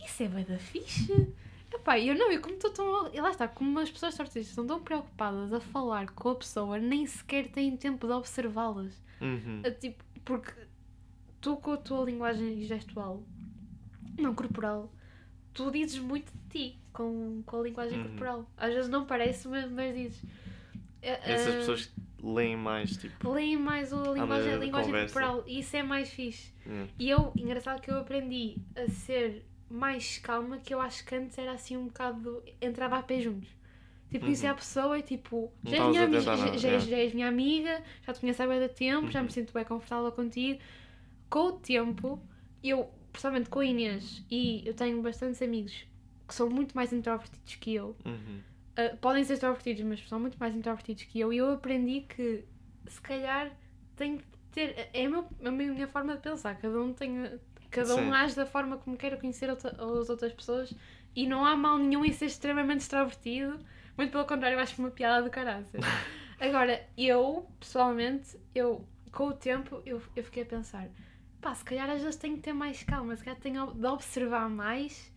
isso é da fixe. Epá, eu não, eu como estou tão. E lá está, como as pessoas artistas estão tão preocupadas a falar com a pessoa, nem sequer têm tempo de observá-las. Uhum. Tipo, porque tu com a tua linguagem gestual, não corporal, tu dizes muito de ti com, com a linguagem Uhum. corporal. Às vezes não parece, mas, mas dizes. É, Essas é, pessoas leem mais, tipo. Leem mais a linguagem, a de linguagem conversa. corporal e isso é mais fixe. yeah. E eu, engraçado que eu aprendi a ser mais calma, que eu acho que antes era assim um bocado. entrava a pé juntos. Tipo, conhecer Uhum. a pessoa e tipo, já és, minha, estavas a ami- tentar já, já é. já és minha amiga, já te conheço há bem tempo, já me Uhum. sinto bem confortável contigo. Com o tempo, eu, pessoalmente com a Inês, e eu tenho bastantes amigos que são muito mais introvertidos que eu, Uhum. Uh, podem ser extrovertidos, mas são muito mais introvertidos que eu. E eu aprendi que, se calhar, tenho que ter. É a, meu, a minha forma de pensar. Cada um tem. Cada um Sim. age da forma como quer conhecer outra, as outras pessoas. E não há mal nenhum em ser extremamente extrovertido. Muito pelo contrário, eu acho que é uma piada do caraças. Agora, eu, pessoalmente, eu, com o tempo, eu, eu fiquei a pensar: pá, se calhar às vezes tenho que ter mais calma, se calhar tenho de observar mais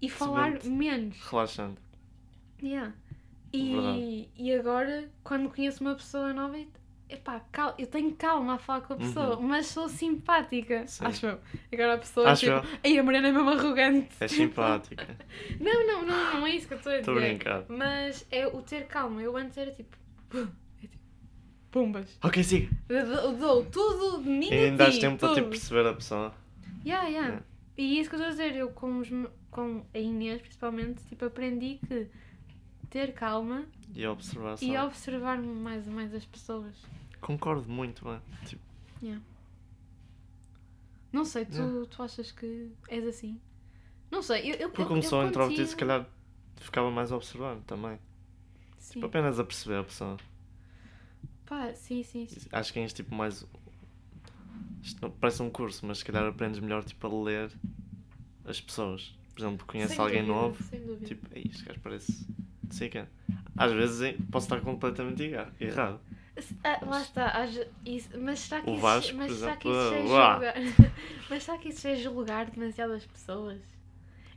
e falar menos. Relaxando. Yeah. Verdade. E, e agora, quando conheço uma pessoa nova, epá, cal, eu tenho calma a falar com a pessoa, mas sou simpática. Uhum. Sim. Acho eu. Agora a pessoa, Acho tipo, eu. ai, a Mariana é mesmo arrogante. É simpática. Não, não, não, não é isso que eu estou a dizer. Estou a brincar. Mas é o ter calma. Eu antes era tipo pumbas. Ok, siga. Dou, dou tudo de mim E ainda ti, tempo para tudo. tipo, perceber a pessoa. Yeah, yeah. Yeah. E é isso que eu estou a dizer, eu com, os com a Inês principalmente, tipo, aprendi que ter calma E a observação. e observar mais e mais as pessoas. Concordo muito, bem. Tipo, Não sei, tu, Yeah. tu achas que és assim? Não sei, eu, eu porque como sou introvertido, se calhar ficava mais a observar também. Sim. Tipo, apenas a perceber a pessoa. Pá, sim, sim, sim. Acho que és tipo mais. Isto não parece um curso, mas se calhar aprendes melhor tipo, a ler as pessoas. Por exemplo, conheces Sem alguém dúvida, novo, Sem dúvida. tipo, "Ei, este gajo parece. Não sei quê. Às vezes posso estar completamente erra- errado. Ah, lá está, isso- mas será que O isso, mas será que isso é uá. julgar? mas será que isso é julgar demasiadas pessoas?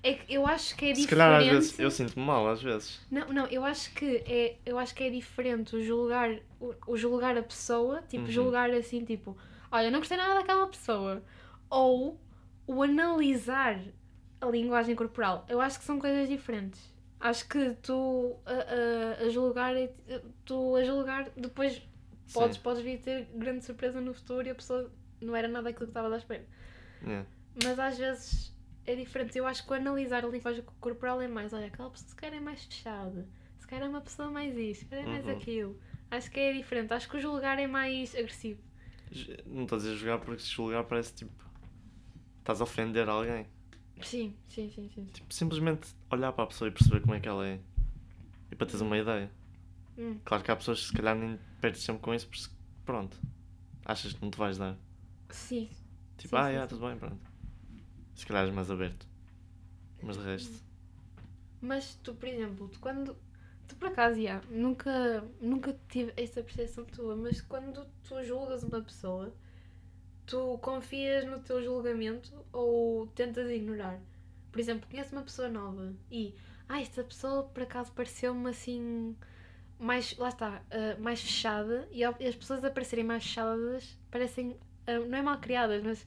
É que eu acho que é Se diferente. calhar às vezes eu sinto-me mal, às vezes. Não, não, eu acho que é, eu acho que é diferente o julgar, o, o julgar a pessoa, tipo, Uhum. julgar assim, tipo, olha, não gostei nada daquela pessoa. Ou o analisar a linguagem corporal. Eu acho que são coisas diferentes. Acho que tu a, a, a julgar, é- tu a julgar, depois podes, podes vir ter grande surpresa no futuro e a pessoa não era nada aquilo que estava à espera. Yeah. Mas às vezes é diferente. Eu acho que o analisar a linguagem corporal é mais, olha, aquela pessoa se calhar é mais fechada, se calhar é uma pessoa mais isto, se calhar é mais Uhum. aquilo. Acho que é diferente. Acho que o julgar é mais agressivo. Não estou a dizer julgar porque se julgar parece tipo. Estás a ofender alguém. Sim, sim, sim, sim. Tipo, simplesmente olhar para a pessoa e perceber como é que ela é. E para teres uma ideia. Hum. Claro que há pessoas que se calhar nem perdes tempo com isso porque pronto. Achas que não te vais dar. Sim. Tipo, Sim, ah, sim, yeah, sim. tudo bem, pronto. Se calhar és mais aberto. Mas de resto. Mas tu, por exemplo, tu quando. Tu por acaso, já, nunca, nunca tive essa percepção tua, mas quando tu julgas uma pessoa, tu confias no teu julgamento ou tentas ignorar? Por exemplo, conheces uma pessoa nova e, ah, esta pessoa por acaso pareceu-me assim. Mais, lá está, ah, mais fechada e as pessoas a parecerem mais fechadas parecem, ah, não é mal criadas, mas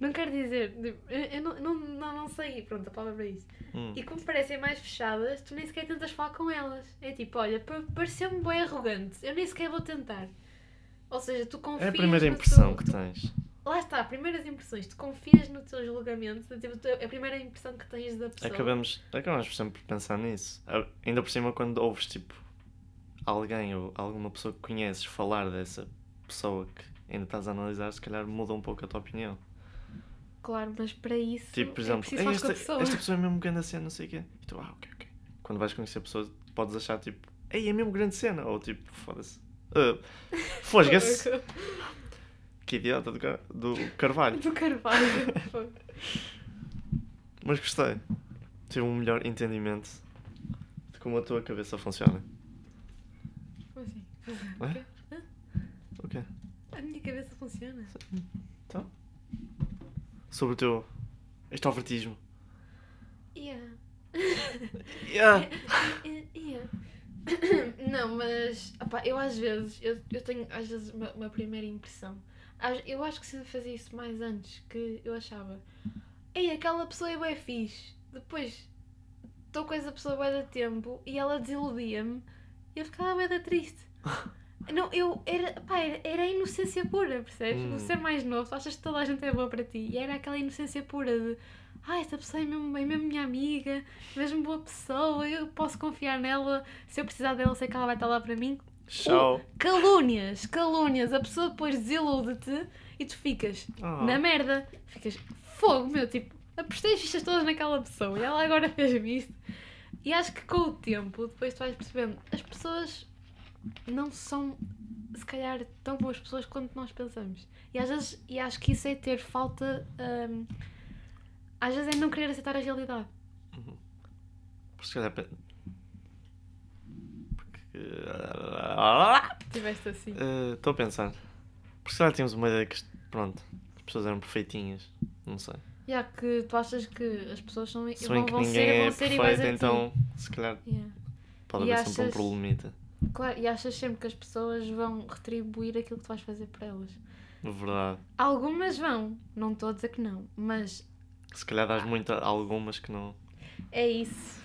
não quero dizer, eu, não, não, não, sei, pronto, a palavra é isso. Hum. E como parecem mais fechadas, tu nem sequer tentas falar com elas. É tipo, olha, pa- pareceu-me bem arrogante, eu nem sequer vou tentar. Ou seja, tu confias É a primeira impressão teu- que tu- tens. Lá está, primeiras impressões. Tu confias no teu julgamento, tipo, tu- a primeira impressão que tens da pessoa. Acabamos, acabamos por sempre pensar nisso. A- Ainda por cima quando ouves tipo alguém ou alguma pessoa que conheces falar dessa pessoa que ainda estás a analisar, se calhar muda um pouco a tua opinião. Claro, mas para isso Tipo, por é exemplo, preciso "Ei, falar com a esta, pessoa. esta pessoa é mesmo grande cena, não sei o quê. E tu, ah, ok, ok. Quando vais conhecer a pessoa, podes achar tipo, ei, é mesmo grande cena. Ou tipo, foda-se. Uh, Fosga-se. que idiota do, Car- do Carvalho. Do Carvalho. Mas gostei. Tive um melhor entendimento de como a tua cabeça funciona. Como assim? É? O quê? O quê? A minha cabeça funciona. Então? Sobre o teu extrovertismo. Yeah. Yeah. Yeah. Não, mas opá, eu às vezes eu, eu tenho às vezes uma, uma primeira impressão. Eu acho que se fazia isso mais antes, que eu achava, ei, aquela pessoa é bem fixe. Depois estou com essa pessoa bem de tempo e ela desiludia-me e eu ficava bem da triste. Não, eu era, pá, era, era a inocência pura, percebes? Hum. Você é mais novo, achas que toda a gente é boa para ti. E era aquela inocência pura de ah, esta pessoa é mesmo, é mesmo minha amiga, mesmo boa pessoa, eu posso confiar nela, se eu precisar dela, sei que ela vai estar lá para mim. Tchau. Calúnias, calúnias, a pessoa depois desilude-te e tu ficas Oh. na merda, ficas fogo, meu, tipo, apostei as fichas todas naquela pessoa e ela agora fez-me isto. E acho que com o tempo, depois tu vais percebendo, as pessoas não são, se calhar, tão boas pessoas quanto nós pensamos. E às vezes, e acho que isso é ter falta, hum, às vezes é não querer aceitar a realidade. Por se calhar. Porque. Tiveste assim. Eh, Estou a pensar. Por se calhar tínhamos uma ideia que. Pronto, as pessoas eram perfeitinhas. Não sei. Já que tu achas que as pessoas são, Se vão, vão ninguém ser, é vão ser iguais perfeito, a ti. então se calhar Yeah. pode E haver sempre um achas- problemita. Claro, e achas sempre que as pessoas vão retribuir aquilo que tu vais fazer para elas. Verdade. Algumas vão, não estou a dizer que não, mas Se calhar dás muito a algumas que não. é isso.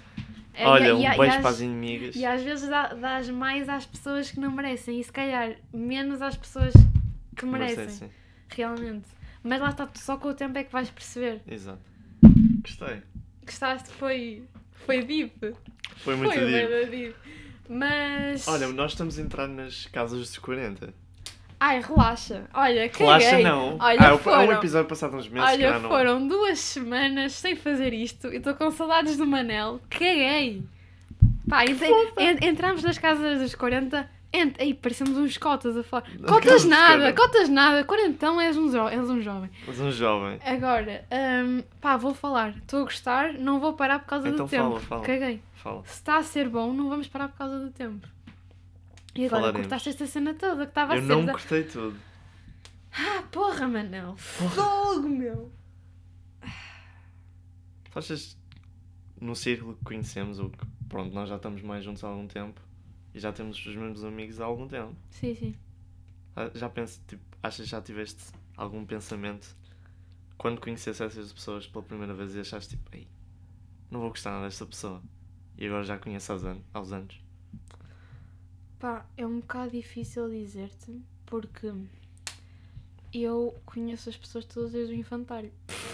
É, Olha, e- um e- e beijo às- para as inimigas. E às vezes dá- dás mais às pessoas que não merecem e se calhar menos às pessoas que merecem, assim. realmente. Mas lá está, só com o tempo é que vais perceber. Exato. Gostei. Gostaste, foi, foi deep. Foi muito foi deep. Mas. Olha, nós estamos a entrar nas casas dos 40. Ai, relaxa. Olha, caguei. Relaxa não. Olha, ah, o- é um foram- episódio passado uns meses, se Olha, não. foram duas semanas sem fazer isto e estou com saudades do Manel. Caguei! Pá, entre, en- entramos nas casas dos 40. Ent aí, parecemos uns cotas a falar. Cotas nada, 40. cotas nada. Quarentão és um, jo és um jovem. Mas um jovem. Agora, hum, pá, vou falar. Estou a gostar, não vou parar por causa Então do tempo. fala, fala. Caguei. Fala. Se está a ser bom, não vamos parar por causa do tempo. E agora Falaremos. cortaste esta cena toda que estava a Eu ser. não da- cortei tudo. Ah, porra, Manel. Fogo, meu. Tu achas no círculo que conhecemos, ou que pronto, nós já estamos mais juntos há algum tempo e já temos os mesmos amigos há algum tempo. Sim, sim. Ah, Já penso, tipo, achas que já tiveste algum pensamento quando conheceste essas pessoas pela primeira vez e achaste tipo, ei, não vou gostar nada desta pessoa. E agora já conheço aos anos. Aos anos. Pá, é um bocado difícil dizer-te porque eu conheço as pessoas todas desde o infantário.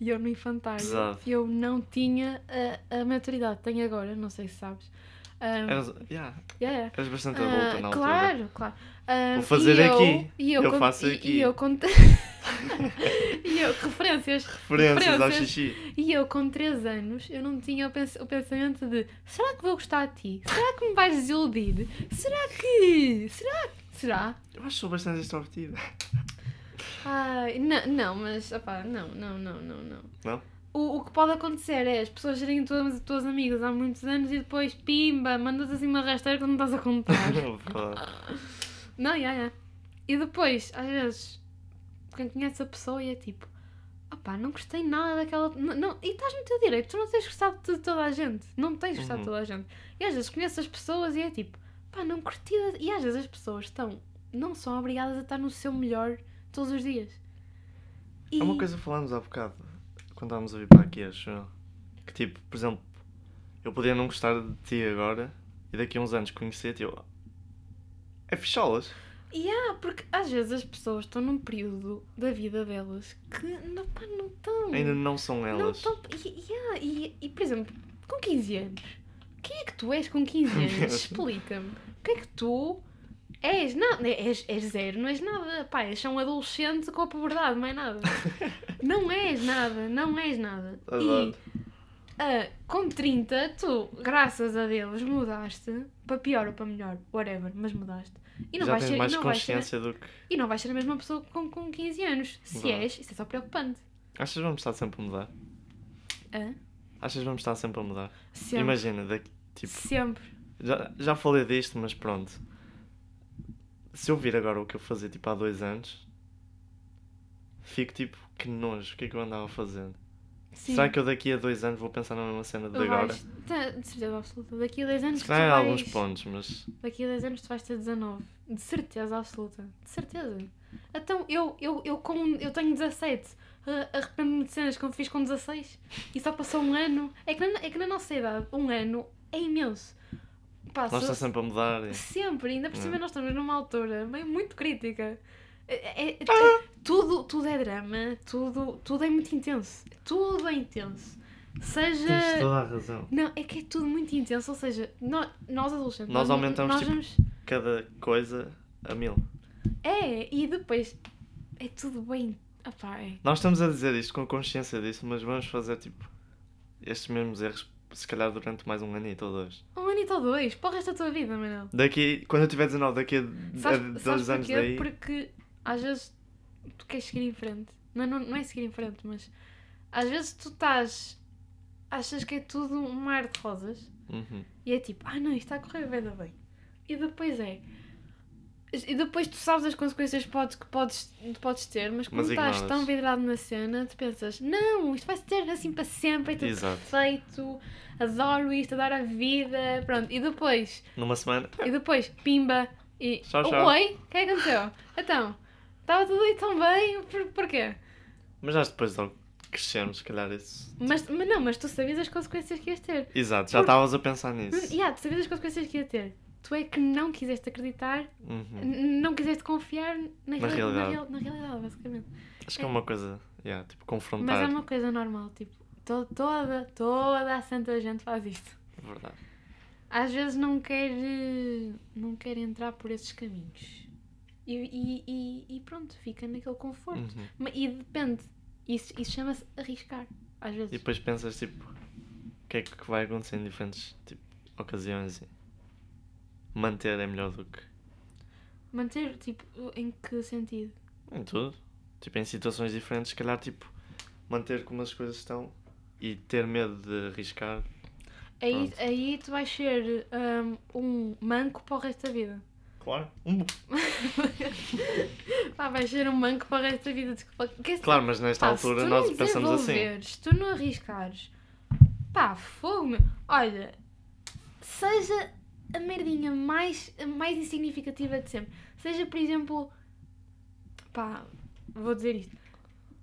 E eu no infantário Pesado. eu não tinha a, a maturidade. Tenho agora, não sei se sabes. Ahm, Eras, yeah, yeah, eras bastante Ah, adulta na altura. claro, claro. Ahm, Vou fazer eu- aqui. E Eu con- faço e- aqui. E eu conto. e eu, referências. Referências ao referências. xixi. E eu, com 3 anos, eu não tinha o, pens- o pensamento de será que vou gostar de ti? Será que me vais desiludir? Será que. Será? Será? Eu acho que sou bastante extrovertida. Ai, não, não, mas opá, não, não, não, não, não. Não? O, o que pode acontecer é as pessoas serem tuas, tuas amigas há muitos anos e depois, pimba, mandas assim uma rasteira que não estás a contar. não, já, já. E depois, às vezes, quem conhece a pessoa e é tipo, opá, não gostei nada daquela. Não, não- e estás no teu direito, tu não tens gostado de toda a gente. Não tens gostado de Uhum. toda a gente. E às vezes conheces as pessoas e é tipo, pá, não curti. E às vezes as pessoas estão, não são obrigadas a estar no seu melhor todos os dias. E... Há uma coisa que falámos há bocado, quando estávamos a vir para aqui, acho eu. Que tipo, por exemplo, eu podia não gostar de ti agora e daqui a uns anos conhecer-te eu. É ficholas. Yeah, porque às vezes as pessoas estão num período da vida delas que não, pá, não estão. Ainda não são Não elas. estão. E, yeah, e, e, por exemplo, com 15 anos, quem é que tu és com 15 anos? Explica-me. O que é que tu és? Nada. És, és zero, não és nada. Pá, és só um adolescente com a puberdade, não é nada. não és nada, não és nada. E Exato. ah, com 30, tu, graças a Deus, mudaste para pior ou para melhor, whatever, mas mudaste. E não Já vais tens ser, mais e não vais ser, consciência do que. e não vais ser a mesma pessoa com, com 15 anos. Se Verdade. és, isso é só preocupante. Achas que vamos estar sempre a mudar? Hã? Achas que vamos estar sempre a mudar? Sempre. Imagina, daqui, tipo, Sempre. já, já falei disto, mas pronto. Se eu vir agora o que eu fazia tipo há dois anos, fico tipo, que nojo, o que é que eu andava fazendo? Sim. Será que eu daqui a dois anos vou pensar na mesma cena de agora? Vais, tá, de certeza absoluta. Daqui a 10 anos Se calhar vais... alguns pontos, mas Daqui a 10 anos tu vais ter 19. De certeza absoluta. De certeza. Então, eu, eu, eu, com, eu tenho 17. Uh, Arrependo-me de cenas que eu fiz com 16. E só passou um ano. É que na, é que na nossa idade, um ano é imenso. Pá, nós está sempre a mudar. e- Sempre, ainda por cima Não. nós estamos numa altura meio muito crítica. É- é- é- tudo, tudo é drama, tudo, tudo é muito intenso. Tudo é intenso. Seja. Tens toda a razão. Não, é que é tudo muito intenso, ou seja, nó- nós adolescentes. Nós aumentamos, nós tipo, vamos- Cada coisa a mil. É, e depois é tudo bem. Opá, é. Nós estamos a dizer isto com consciência disso, mas vamos fazer tipo estes mesmos erros se calhar durante mais um anito ou dois. Um anito ou dois, para o resto da tua vida, Manel. Daqui, quando eu tiver 19, daqui a, a Sabes, dois sabes anos porquê? daí. Porque às vezes tu queres seguir em frente. Não, não, não é seguir em frente, mas às vezes tu estás. Achas que é tudo um mar de rosas Uhum. e é tipo, ah não, isto está a correr bem, bem. E depois é. E depois tu sabes as consequências que podes, que podes, podes ter, mas quando Mas estás tão vidrado na cena, tu pensas, não, isto vai ser assim para sempre, é tudo Exato. perfeito, adoro isto, adoro a vida, pronto. E depois Numa semana. e depois, pimba, e. Tchau, tchau. Oi, o que é que aconteceu? Então, estava tudo aí tão bem, por, porquê? Mas já depois de crescermos, se calhar isso. Mas, mas não, mas tu sabias as consequências que ias ter. Exato, já Porque- estavas a pensar nisso. Yeah, tu sabias as consequências que ia ter. Tu é que não quiseste acreditar, Uhum. não quiseste confiar na, Na reali- realidade. real- na realidade, basicamente. Acho que é uma coisa, yeah, tipo, Mas confrontar. é uma coisa normal, tipo, to- toda, toda a santa gente faz isto. Verdade. Às vezes não quer, não quer entrar por esses caminhos. E, e, e, e pronto, fica naquele conforto. Uhum. E depende. Isso, isso chama-se arriscar, às vezes. E depois pensas, tipo, o que é que vai acontecer em diferentes tipo, ocasiões manter é melhor do que Manter, tipo, em que sentido? em tudo. Tipo, em situações diferentes, se calhar, tipo, manter como as coisas estão e ter medo de arriscar. Aí, Pronto. aí tu vais ser hum, um manco para o resto da vida. Claro. Um... Pá, vais ser um manco para o resto da vida. Desculpa. Que- Claro, mas nesta pá, altura tu nós pensamos assim. Se tu não arriscares, pá, fogo, meu. Olha, seja a merdinha mais, mais insignificativa de sempre. Seja, por exemplo, pá, vou dizer isto.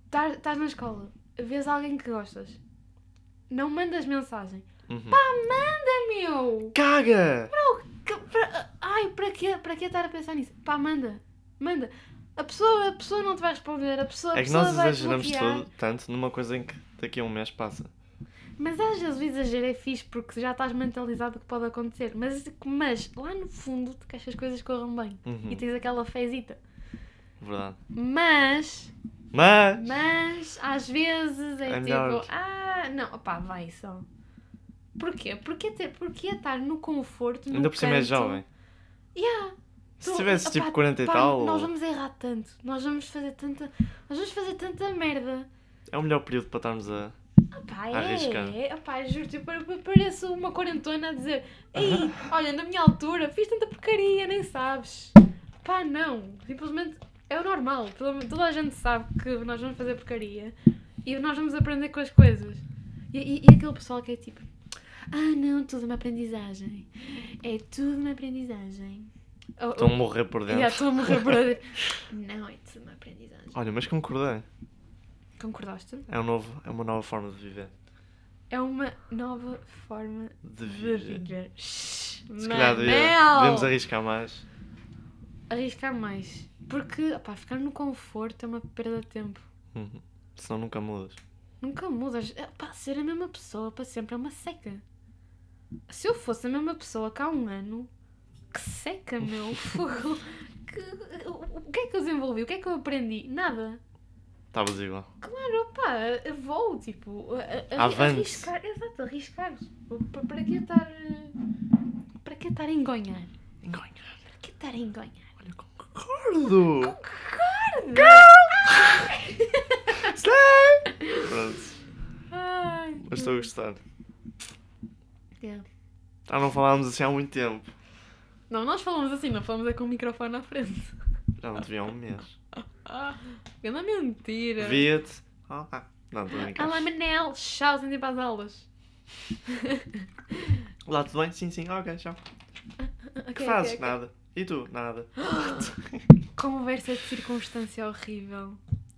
Estás estás na escola, vês alguém que gostas, não mandas mensagem. Uhum. Manda, meu! Caga! Que- pra- ai, para quê? Para quê estar a pensar nisso? Pá, manda, manda. A pessoa, a pessoa não te vai responder, a pessoa, a É que pessoa nós exageramos tanto numa coisa em que daqui a um mês passa. Mas às vezes o exagero é fixe porque já estás mentalizado do que pode acontecer. Mas, mas lá no fundo tu queres que as coisas corram bem. Uhum. E tens aquela fezita. Verdade. Mas, Mas. mas às vezes é, É tipo, melhor. ah, não, opá, vai só. Porquê? Porque, ter, porque estar no conforto, no Ainda por cima é canto- jovem. Yeah. Se tivesse tipo 40 e pá, tal, Nós vamos errar tanto. Nós vamos fazer tanta. Nós vamos fazer tanta merda. é o melhor período para estarmos a. Opá, é. Opá, juro-te, eu pare- pareço uma quarentona a dizer Ei, olha, na minha altura fiz tanta porcaria, nem sabes. Pá, não. Simplesmente é o normal. Toda a gente sabe que nós vamos fazer porcaria e nós vamos aprender com as coisas. E, e- e aquele pessoal que é tipo Ah, não, tudo uma aprendizagem. É tudo uma aprendizagem. Estão a morrer por dentro. já estou a morrer por dentro. Não, é tudo uma aprendizagem. Olha, mas concordei. Concordaste? É, um novo, é uma nova forma de viver. É uma nova forma De de viver. viver. Shhh, Se calhar devemos arriscar mais. Arriscar mais. Porque, opá, ficar no conforto é uma perda de tempo. Uhum. Senão nunca mudas. Nunca mudas. Opá, ser a mesma pessoa para sempre é uma seca. Se eu fosse a mesma pessoa que há um ano, que seca, meu. Fogo. Que, o, o que é que eu desenvolvi? O que é que eu aprendi? Nada. Estavas igual. Claro, opá, eu vou, tipo, a- a- Avante. arriscar. Exato, arriscar. Para, para que estar. eh, Para que estar a engonhar? Engonha. Para que estar a engonhar? Olha, concordo! Pronto. Ai, Mas estou a gostar. Yeah. Já não falávamos assim há muito tempo. Não, nós falamos assim, não falamos é com o microfone à frente. Já não te vi há um mês. Ah, grande mentira. Via-te. Ah, ah. Não, estou. Olá, Manel. Tchau, ir para as aulas. Olá, tudo bem? Sim, sim. Ok, tchau. O Ok, que fazes? ok, ok. Nada. E tu? Nada. Conversa de circunstância horrível.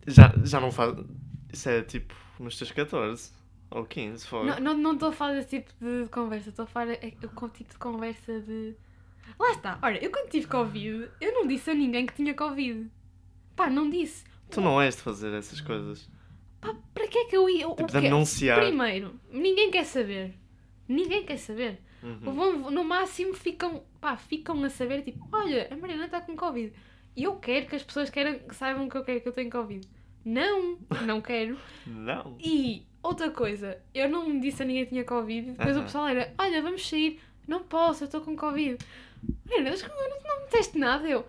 Já, já não faz. Isso é tipo nos teus 14 ou 15, foi. Não estou não, estou a falar desse tipo de conversa, estou a falar é, é, com o tipo de conversa de. Lá está, olha, eu quando tive Covid, eu não disse a ninguém que tinha Covid. Pá, não disse. Tu não és de fazer essas coisas. Pá, para que é que eu ia. o Tipo, de anunciar. Primeiro, ninguém quer saber. Ninguém quer saber. Uhum. Vão, no máximo ficam, pá, ficam a saber, tipo, olha, a Mariana está com Covid. E eu quero que as pessoas queiram, saibam que eu quero que eu tenho Covid. Não, não quero. Não. E outra coisa, eu não disse a ninguém que tinha Covid. Depois o Aham. pessoal era, olha, vamos sair. Não posso, eu estou com Covid. Mariana, mas não, não me disseste nada? Eu,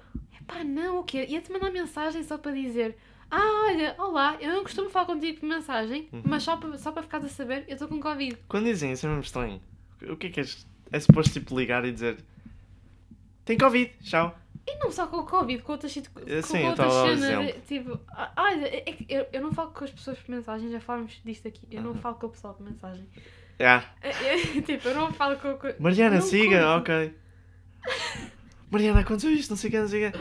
epá, não, o quê? Ia-te mandar mensagem só para dizer, ah, olha, olá, eu não costumo falar contigo por mensagem, Uhum. mas só para, só para ficares a saber, eu estou com Covid. Quando dizem isso é mesmo estranho. O que é que és? É suposto tipo ligar e dizer tem Covid, tchau. E não só com o Covid, com outras, com sim, outras cenas. Tipo, ah, olha, é eu, eu não falo com as pessoas por mensagem, já falamos disto aqui. Eu não falo com o pessoal por mensagem. Yeah. É, é, tipo, eu não falo com. com... Mariana, siga, curto. ok. Mariana, aconteceu isto, não sei o que, não sei o que.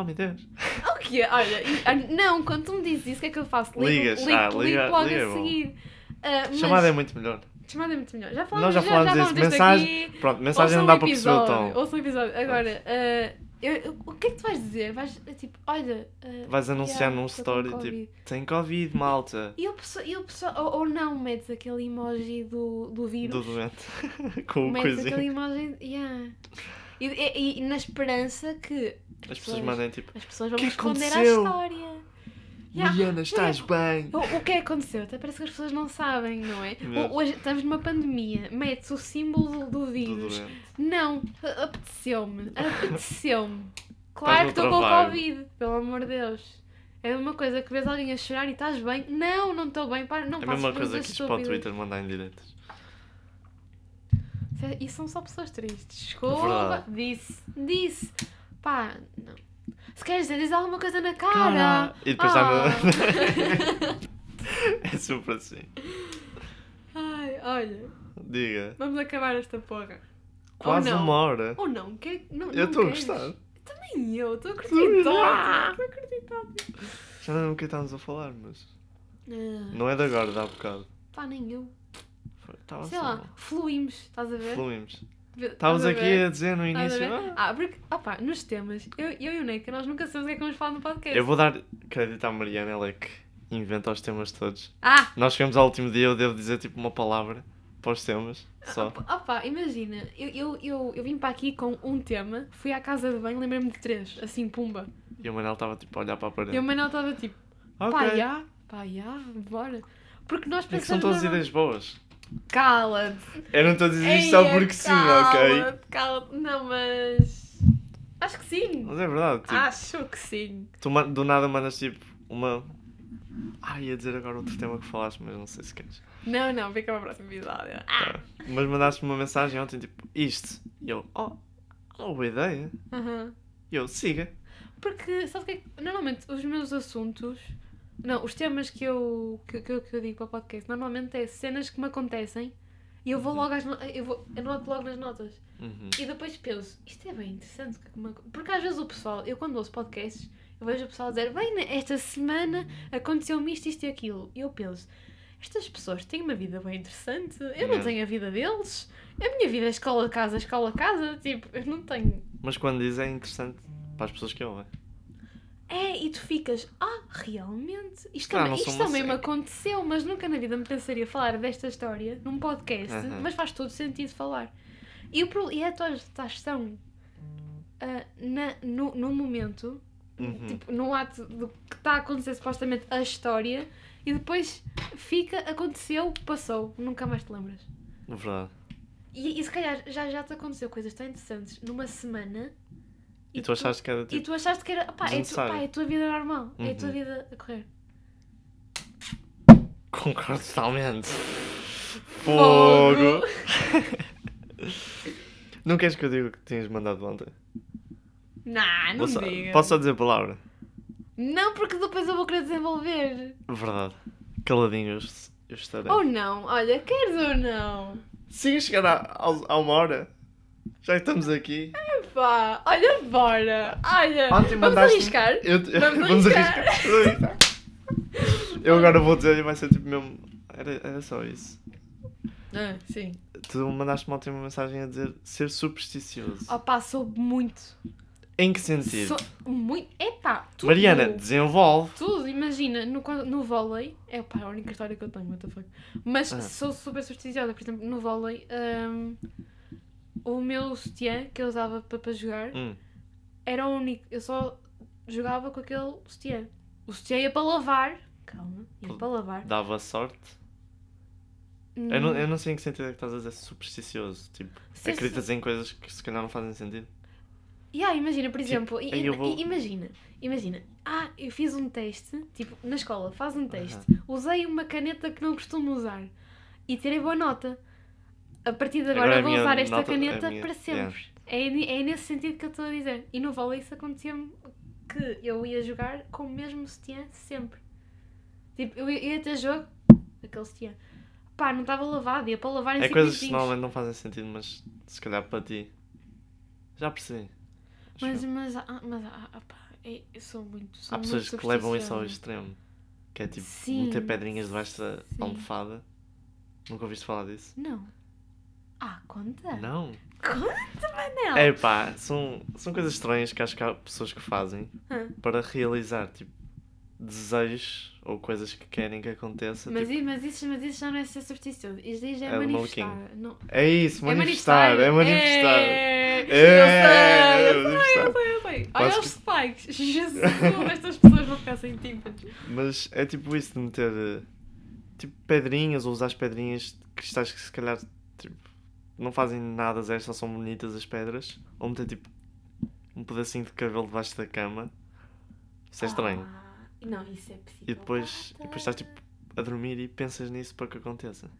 Oh meu Deus. O quê? Olha, ah, não, quando tu me dizes isso, o que é que eu faço? Ligo, Ligas, ligo, ah, ligo liga- logo liga a seguir. Ah, mas- Chamada é muito melhor. Chamada é muito melhor. Já falamos, Nós já falámos disso. disto Mensagem- aqui. Pronto, mensagem não dá um para perceber o tom. Ouça um episódio. Agora, ah, eu- eu- o que é que tu vais dizer? Vais, tipo, olha. ah, Vais anunciar yeah, num story tipo tem Covid, malta. E o pessoal, e o pessoal ou, ou não, metes aquele emoji do, do Do vírus. doente. Com o metes aquele coisinho. emoji. Yeah. E, e- e na esperança que As pessoas mandem tipo as pessoas vão que responder aconteceu? à história. Mariana, estás bem? O, o que é que aconteceu? Até parece que as pessoas não sabem, não é? Mesmo. Hoje estamos numa pandemia, metes o símbolo do, vírus. Não, apeteceu-me, apeteceu-me. Claro que estou com trabalho. Covid, pelo amor de Deus. É uma coisa que vês alguém a chorar e estás bem. Não, não estou bem. Para, não É a mesma coisa que isto para o. Twitter mandar em diretas. E são só pessoas tristes. Desculpa. Disse. Disse. Pá, não. Se queres dizer, diz alguma coisa na cara. Cara! E depois Ah. está é super assim. Ai, olha. Diga. Vamos acabar esta porra. Quase uma hora. Ou não? Quer, não Eu estou a gostar. Também eu. Estou a curtir Estou a Estou a curtir tanto. Já não lembro o que estávamos a falar, mas. Ah, Não é de agora, dá bocado. Pá, nem eu. Estava Sei só. lá, fluímos. Estás a ver? Fluímos. A aqui a dizer no início. "Ah, Ah, porque, opá, nos temas, eu, eu e o Neca, nós nunca sabemos o que é que vamos falar no podcast. Eu vou dar crédito à Mariana, ela é que inventa os temas todos. Ah! Nós chegamos ao último dia, eu devo dizer tipo uma palavra para os temas. Só. Opa, opa, imagina, eu, eu, eu, eu vim para aqui com um tema, fui à casa de banho, lembrei-me de três, assim, pumba. E o Manel estava tipo a olhar para a parede. E o Manuel estava tipo, Ok. pá, já, pá, já, bora. Porque nós É que são pensamos... todas ideias boas. Cala-te! Eu não estou a dizer isto só Eia, porque sim, ok? Cala-te, cala-te. Não, mas... Acho que sim. Mas é verdade, tipo, Acho que sim. tu ma- do nada mandas tipo uma. Ah, ia dizer agora outro tema que falaste, mas não sei se queres. Não, não, fica para o próximo episódio. Ah. Tá. Mas mandaste-me uma mensagem ontem tipo, isto. E eu, oh, oh boa ideia. Aham. E eu, siga. Porque, sabe o que é que... Normalmente, os meus assuntos... Não, os temas que eu, que, que, que eu digo para o podcast, normalmente é cenas que me acontecem e eu vou logo às... No... Eu vou... Anoto logo nas notas. Uhum. E depois penso, isto é bem interessante. Porque às vezes o pessoal, eu quando ouço podcasts, eu vejo o pessoal dizer, bem, esta semana aconteceu-me isto, isto e aquilo. E eu penso, estas pessoas têm uma vida bem interessante. Eu não Yeah. tenho a vida deles. A minha vida é escola-casa, escola-casa. Tipo, eu não tenho. Mas quando diz é interessante para as pessoas que ouvem. É, e tu ficas, ah, realmente? Isto, também, isto também me aconteceu, mas nunca na vida me pensaria falar desta história num podcast, Aham. mas faz todo sentido falar. E, o, e a tua estação ah, na, no, no momento, Uhum. tipo, no ato do que está a acontecer supostamente a história, e depois fica, aconteceu, passou, nunca mais te lembras. Verdade. E, e se calhar já, já te aconteceu coisas tão interessantes numa semana. E tu achaste que era E tipo. tu achaste que era. Pá, é, tu, pá, é a tua vida normal. É a tua Uhum. vida a correr. Concordo totalmente. Fogo! Não queres que eu diga o que tinhas mandado ontem? Não, não digas. Posso só dizer a palavra? Não, porque depois eu vou querer desenvolver. Verdade. Caladinho eu, est- eu estarei. Ou não, olha, queres ou não? Siga chegar a, ao- a uma hora. Já que estamos aqui. Olha, bora! Olha, Ontem vamos mandaste- arriscar? Eu, Vamos vamos arriscar. Eu agora vou dizer e vai ser tipo mesmo. Era, era só isso. Ah, sim. Tu mandaste-me ontem uma mensagem a dizer ser supersticioso. Oh pá, soube muito. Em que sentido? Só- muito. Epá, tudo. Mariana, desenvolve. Tudo, imagina, no, no vôlei, é pá, a única história que eu tenho, what the fuck. Mas Ah. sou super supersticiosa, por exemplo, no vôlei, hum, o meu sutiã que eu usava para, para jogar Hum, era o único, eu só jogava com aquele sutiã. O sutiã ia para lavar, calma, ia para lavar. dava sorte. Eu não, eu não sei em que sentido é que estás a dizer supersticioso. Tipo, Ser acreditas em coisas que se calhar não fazem sentido. Yeah, imagina, por exemplo, i- aí eu vou- imagina, imagina, ah, eu fiz um teste, tipo, na escola, faz um teste, usei uma caneta que não costumo usar e tirei boa nota. A partir de agora, Agora vou usar esta nota- caneta minha- para yeah. sempre. É, ni- é nesse sentido que eu estou a dizer. E no vôlei isso acontecia-me que eu ia jogar com o mesmo sutiã sempre. Tipo, eu ia ter jogo, aquele sutiã. Pá, não estava lavado, ia para lavar em É coisas que normalmente não fazem sentido, mas se calhar para ti. Já percebi. Mas, mas, ah, mas ah, ah, pá, é- eu sou muito. Sou Há pessoas muito que levam isso ao extremo. Que é tipo Sim, meter pedrinhas debaixo da sim. almofada. Nunca ouviste falar disso? Não. Ah, conta? Não. Conta, Manel! É pá, são, são coisas estranhas que acho que há pessoas que fazem Hã? para realizar tipo desejos ou coisas que querem que aconteça. mas, tipo, mas, isso, mas isso já não é ser supersticioso. Isso aí já é, É manifestar. Não. é isso, É manifestar, é manifestar. É, É, eu sei, eu sei, manifestar. eu sei, eu sei. Olha Quase os que- spikes. Jesus, estas pessoas vão ficar sem tímpanos. Mas é tipo isso de meter eh, tipo pedrinhas ou usar as pedrinhas de cristais que se calhar tipo, não fazem nada zero, só são bonitas as pedras. Ou meter tipo um pedacinho de cabelo debaixo da cama. Isso é estranho. Ah, não, isso é possível. E depois, e depois estás tipo a dormir e pensas nisso para que aconteça.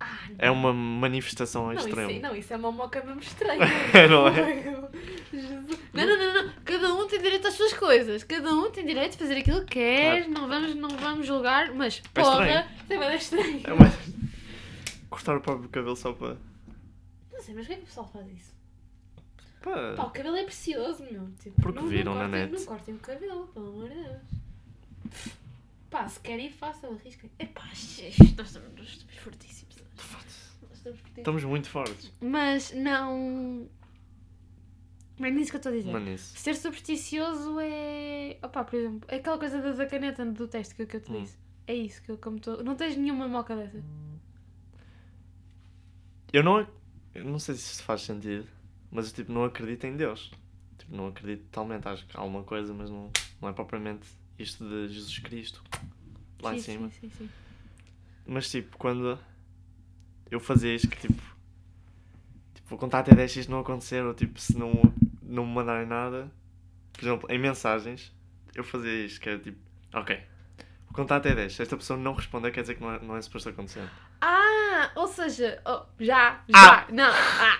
Ah, É uma manifestação Não isso, extremo. é, não, isso é uma moca mesmo estranha. Não é? Jesus. Não, não, não, não. Cada um tem direito às suas coisas. Cada um tem direito de fazer aquilo que quer. Não, vamos, não vamos julgar, mas É porra, isso é estranho. É uma... Cortar o próprio cabelo só para. Não sei, mas porquê que o pessoal faz isso? Pá, Pá, o cabelo é precioso, meu. Tipo, Porque não, viram não na cortem, net. Não cortem o cabelo, pelo amor de Deus. Pá, se querem, façam, arrisquem. Epá, xixi, nós estamos, nós estamos fortíssimos. Nós estamos fortíssimos. Estamos muito fortes. Mas não. Não é nisso que eu estou a dizer. Mas. Ser supersticioso é. Opá, por exemplo, é aquela coisa da, da caneta do teste que, que eu te Hum. disse. É isso que eu como estou. Não tens nenhuma moca dessa. Eu não, eu não sei se isto faz sentido, mas eu tipo, não acredito em Deus. Tipo, não acredito totalmente. Acho que há alguma coisa, mas não, não é propriamente isto de Jesus Cristo lá sim, em cima. Sim, sim, sim. Mas tipo, quando eu fazia isto, que tipo, tipo, vou contar até 10 se isto não acontecer, ou tipo, se não, não me mandarem nada, por exemplo, em mensagens, eu fazia isto, que era tipo, ok, contar até 10. Se esta pessoa não responder, quer dizer que não é, não é suposto acontecer. Ah, ou seja, oh, já, Ah! já, não, ah,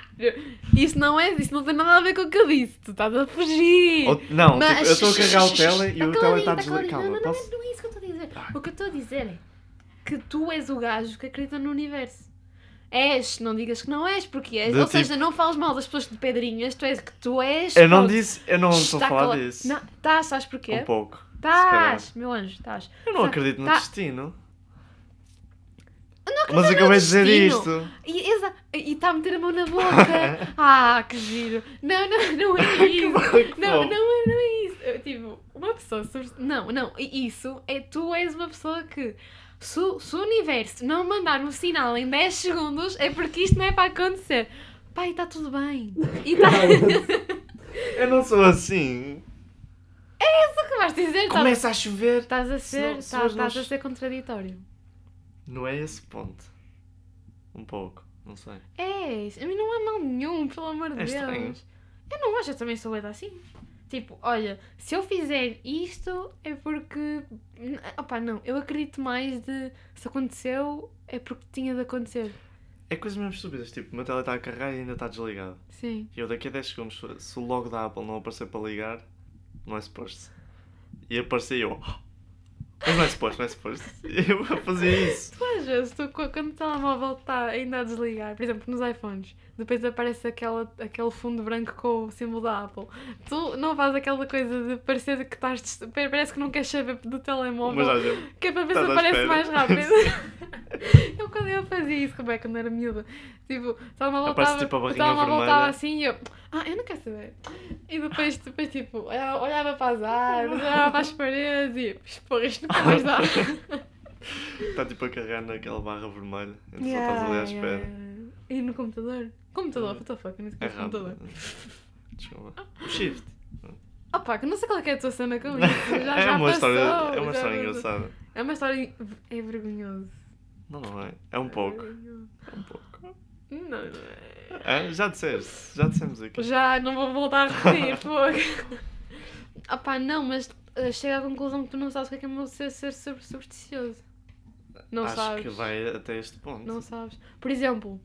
isso não é, isso não tem nada a ver com o que eu disse, tu estás a fugir. Ou- não, Mas- tipo, eu estou a carregar o tele e Tá o tele está tá caladinho. Calma, Não, não, posso? não, não é isso que eu estou a dizer. Ah. O que eu estou a dizer é que tu és o gajo que acredita no universo. És, não digas que não és, porque és. De Ou tipo- seja, não fales mal das pessoas de pedrinhas, tu és que tu és. Eu não pronto. disse, eu não estou a falar disso. Não, estás, sabes porquê? Um pouco. Estás, meu anjo, estás. Eu não Tá- acredito no tá- destino. Não Mas acabei de dizer isto. E está a meter a mão na boca. ah, que giro. Não, não, não é isso. Não, não é, não é isso. Eu, tipo, uma pessoa. Não, não, isso é tu és uma pessoa que. Se, o- se o universo não mandar um sinal em 10 segundos, é porque isto não é para acontecer. Pai, está tudo bem. E tá... Eu não sou assim. É isso que vais dizer. Estás, Começa a chover. estás a Se ser, não- se estás, hoje não estás a ser contraditório. Não é esse ponto. Um pouco, não sei. És, a mim não há mal nenhum, pelo amor de É Deus. estranho. Eu não acho, eu também sou doida assim. Tipo, olha, se eu fizer isto é porque. Opa, não, eu acredito mais de. Se aconteceu, é porque tinha de acontecer. É coisas mesmo estúpidas, tipo, o meu tele está a carregar e ainda está desligado. Sim. E eu daqui a 10 segundos, se o logo da Apple não aparecer para ligar, não é suposto. E aparecer eu. Mas não é suposto, não é suposto. Eu fazia isso. Tu às vezes, tu, quando o telemóvel está ainda a desligar, por exemplo, nos iPhones, depois aparece aquela, aquele fundo branco com o símbolo da Apple. Tu não fazes aquela coisa de parecer que estás. Parece que não queres saber do telemóvel. Mas olha, Que é para ver se aparece mais rápido. eu quando eu fazia isso, como é que eu não era miúda? Tipo, o telemóvel Aparece, estava tipo, estava assim e eu, ah, eu não quero saber. E depois, depois tipo, olhava para as árvores, olhava para as paredes e, porra, isto nunca mais dá. está tipo a carregar naquela barra vermelha. Então só estás ali à espera. E no computador? Computador, Yeah. what the fuck, eu nem sei É é computador. Desculpa. O shift. Opa, que não sei qual é que é a tua cena com isso. Já, é já uma passou, história, é uma já história passou. engraçada. É uma história. É vergonhoso. Não, não é. É um pouco. É um pouco. Não, não é. É? Já disseste. Já dissemos aqui. Já não vou voltar a repetir, fogo. Opá, não, mas eh, chega à conclusão que tu não sabes o que é que é meu ser, ser super supersticioso. Não Acho sabes. que vai até este ponto. Não sabes. Por exemplo,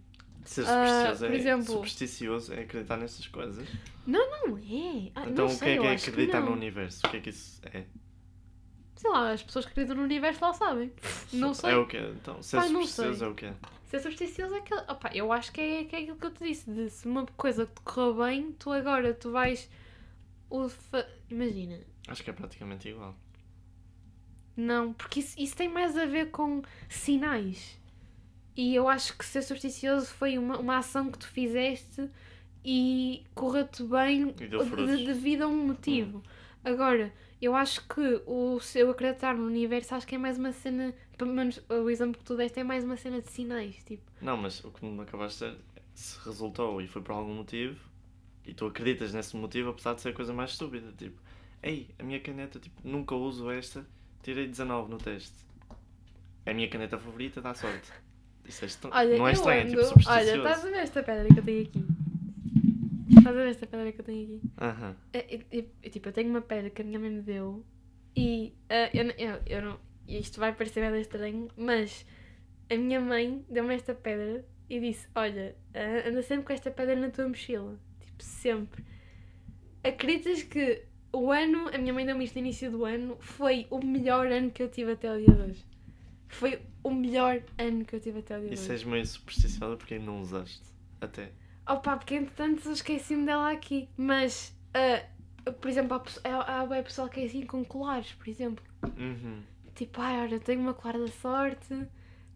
Ser Ah, supersticioso, por é, exemplo- supersticioso é acreditar nessas coisas. não é. Ah, então não o que sei, é que é acreditar não. no universo? O que é que isso é? Sei lá, as pessoas que acreditam no universo lá sabem. Não sei. É o quê? Então, ser não supersticioso sei. é o quê? Ser supersticioso é aquilo. Opá, eu acho que é, que é aquilo que eu te disse. De se uma coisa te correu bem, tu agora tu vais. o fa- Imagina. Acho que é praticamente igual. Não, porque isso, isso tem mais a ver com sinais. E eu acho que ser supersticioso foi uma, uma ação que tu fizeste e correu-te bem de- devido a um motivo. Agora, eu acho que o seu acreditar no universo acho que é mais uma cena. Pelo menos o exemplo que tu deste é mais uma cena de sinais. Tipo, Não, mas o que me acabaste de dizer, se resultou e foi por algum motivo, e tu acreditas nesse motivo, apesar de ser a coisa mais estúpida, tipo, ei, a minha caneta, tipo, nunca uso esta, tirei 19 no teste. É a minha caneta favorita, dá sorte. Isso é estranho. olha, não é estranho, é ando- tipo Olha, supersticioso. estás a ver esta pedra que eu tenho aqui? Estás a ver esta pedra que eu tenho aqui? Aham. É, é, é, é, tipo, eu tenho uma pedra que a minha mãe me deu e ah, eu, não- eu, eu não. Isto vai parecer bem estranho, mas a minha mãe deu-me esta pedra e disse: Olha, ah, anda sempre com esta pedra na tua mochila. Tipo, sempre. Acreditas que o ano, a minha mãe deu-me isto no início do ano, foi o melhor ano que eu tive até o dia de hoje. Foi o melhor ano que eu tive até o dia Isso hoje. és meio supersticiosa porque ainda não usaste. Até. Opa, porque entretanto eu esqueci-me dela aqui. Mas, ah, por exemplo, há, pesso- há, há bué pessoal que é assim com colares, por exemplo. Uhum. Tipo, ai, olha, tenho uma colar da sorte,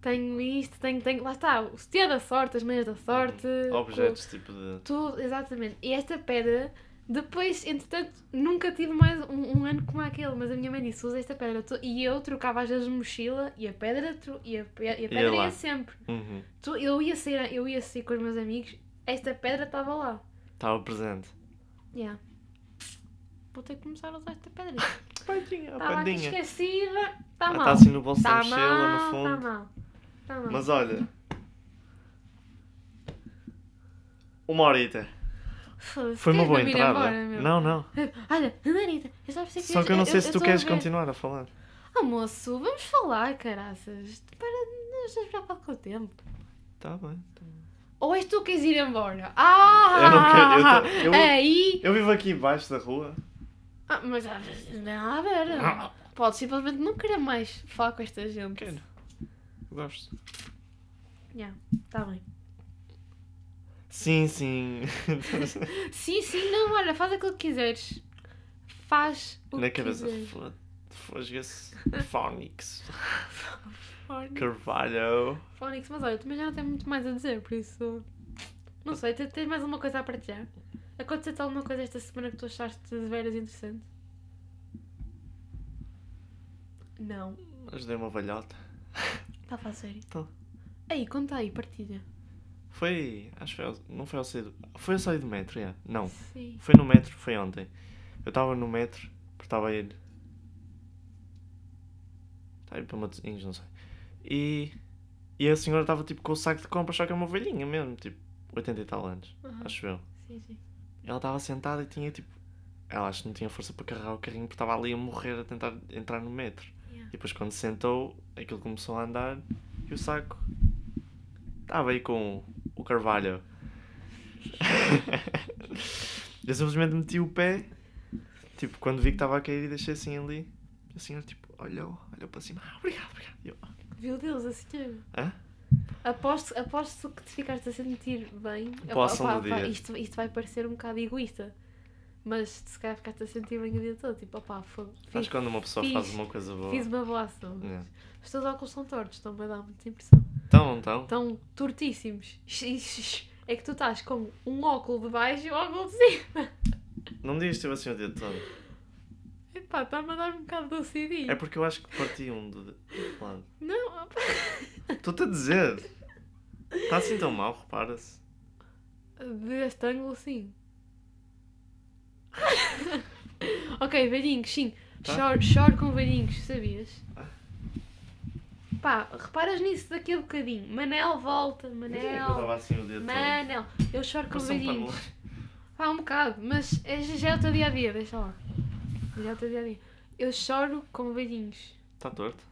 tenho isto, tenho, tenho. Lá está, o sutiã da sorte, as meias da sorte. Objetos tipo de. Tudo, exatamente. E esta pedra, depois, entretanto, nunca tive mais um, um ano como aquele, mas a minha mãe disse: usa esta pedra. Tu- E eu trocava às vezes mochila e a pedra, tro- e a, pe- e a pedra lá. ia sempre. Uhum. Tu- Eu ia, sair, eu ia sair com os meus amigos, esta pedra estava lá. Estava presente. Yeah. Vou ter que começar a usar esta pedra. Padinha, a Estava aqui esquecida. Está Ah, mal. Está assim no bolso da Tá mochila, mal, no Está fundo. mal. Está mal. Mas olha. Uma horita. Foda-se, Foi uma queres boa ir entrada. embora, meu? não, não. Olha, Marita, eu só que Só que eu não sei se tu estou a queres ver. continuar a falar. Ah, moço, vamos falar, caraças. Para, não estás preocupado com o tempo. Tá bem. tá bem. Ou és tu que queres ir embora? Ah! Eu não quero, eu tô- eu- Aí! Eu vivo aqui embaixo da rua. Ah, mas ah, não tem nada a ver. Pode simplesmente não querer mais falar com esta gente. Quero. Gosto. Yeah, tá bem. Sim, sim. Sim, sim, não, olha, faz aquilo que quiseres. Faz o Na que cabeça. quiseres. Phonics. Fónix. Carvalho. Fónix, mas olha, também já não tenho muito mais a dizer, por isso. Não sei, te- tens mais alguma coisa a partilhar? Aconteceu-te alguma coisa esta semana que tu achaste de veras interessante? Não. Mas dei uma valhota. Está a falar sério? Tô. Aí, conta aí, partilha. Foi. Acho que foi. Não foi ao sair do. Foi ao sair do metro, yeah. Não. Sim. Foi no metro, foi ontem. Eu estava no metro, porque estava a ir. Estava a ir para Matosinhos, não sei. E. E a senhora estava tipo com o saco de compras, só que é uma velhinha mesmo, tipo 80 e tal anos, Aham. acho eu. Sim, sim. Ela estava sentada e tinha tipo. Ela acho que não tinha força para carregar o carrinho porque estava ali a morrer a tentar entrar no metro. Yeah. E depois quando sentou, aquilo começou a andar e o saco estava aí com o carvalho. eu simplesmente meti o pé, tipo, quando vi que estava a cair e deixei assim ali. A senhora tipo, olhou, olhou para cima. Ah, obrigado, obrigado. Eu, Meu Deus, a senhora. hã? Aposto, aposto que te ficaste a sentir bem. Possam Opá, do opá, dia. isto, isto vai parecer um bocado egoísta. Mas se calhar ficaste a sentir bem o dia todo. Tipo, opá, fogo. Acho que quando uma pessoa fiz- faz uma coisa boa. fiz uma boa ação. Yeah. Os teus óculos são tortos, estão-me a dar muita impressão. Então, então. Estão tortíssimos. É que tu estás com um óculo de baixo e um óculo de cima. Não me digas que assim o dia todo. Epá, está-me a dar um bocado de OCD. É porque eu acho que parti um do do lado. Não, opá. Estou-te a dizer. Está assim tão mal, repara-se. Deste ângulo, sim. ok, velhinhos, sim. Tá. Choro, choro com velhinhos, sabias? Pá, reparas nisso daqui a bocadinho. Manel volta, Eu Manel. estava assim o todo. Manel, eu choro com pano. Pá, um bocado, mas é, já é o teu dia a dia, deixa lá. Já é o teu dia a dia. Eu choro com velhinhos. Está torto?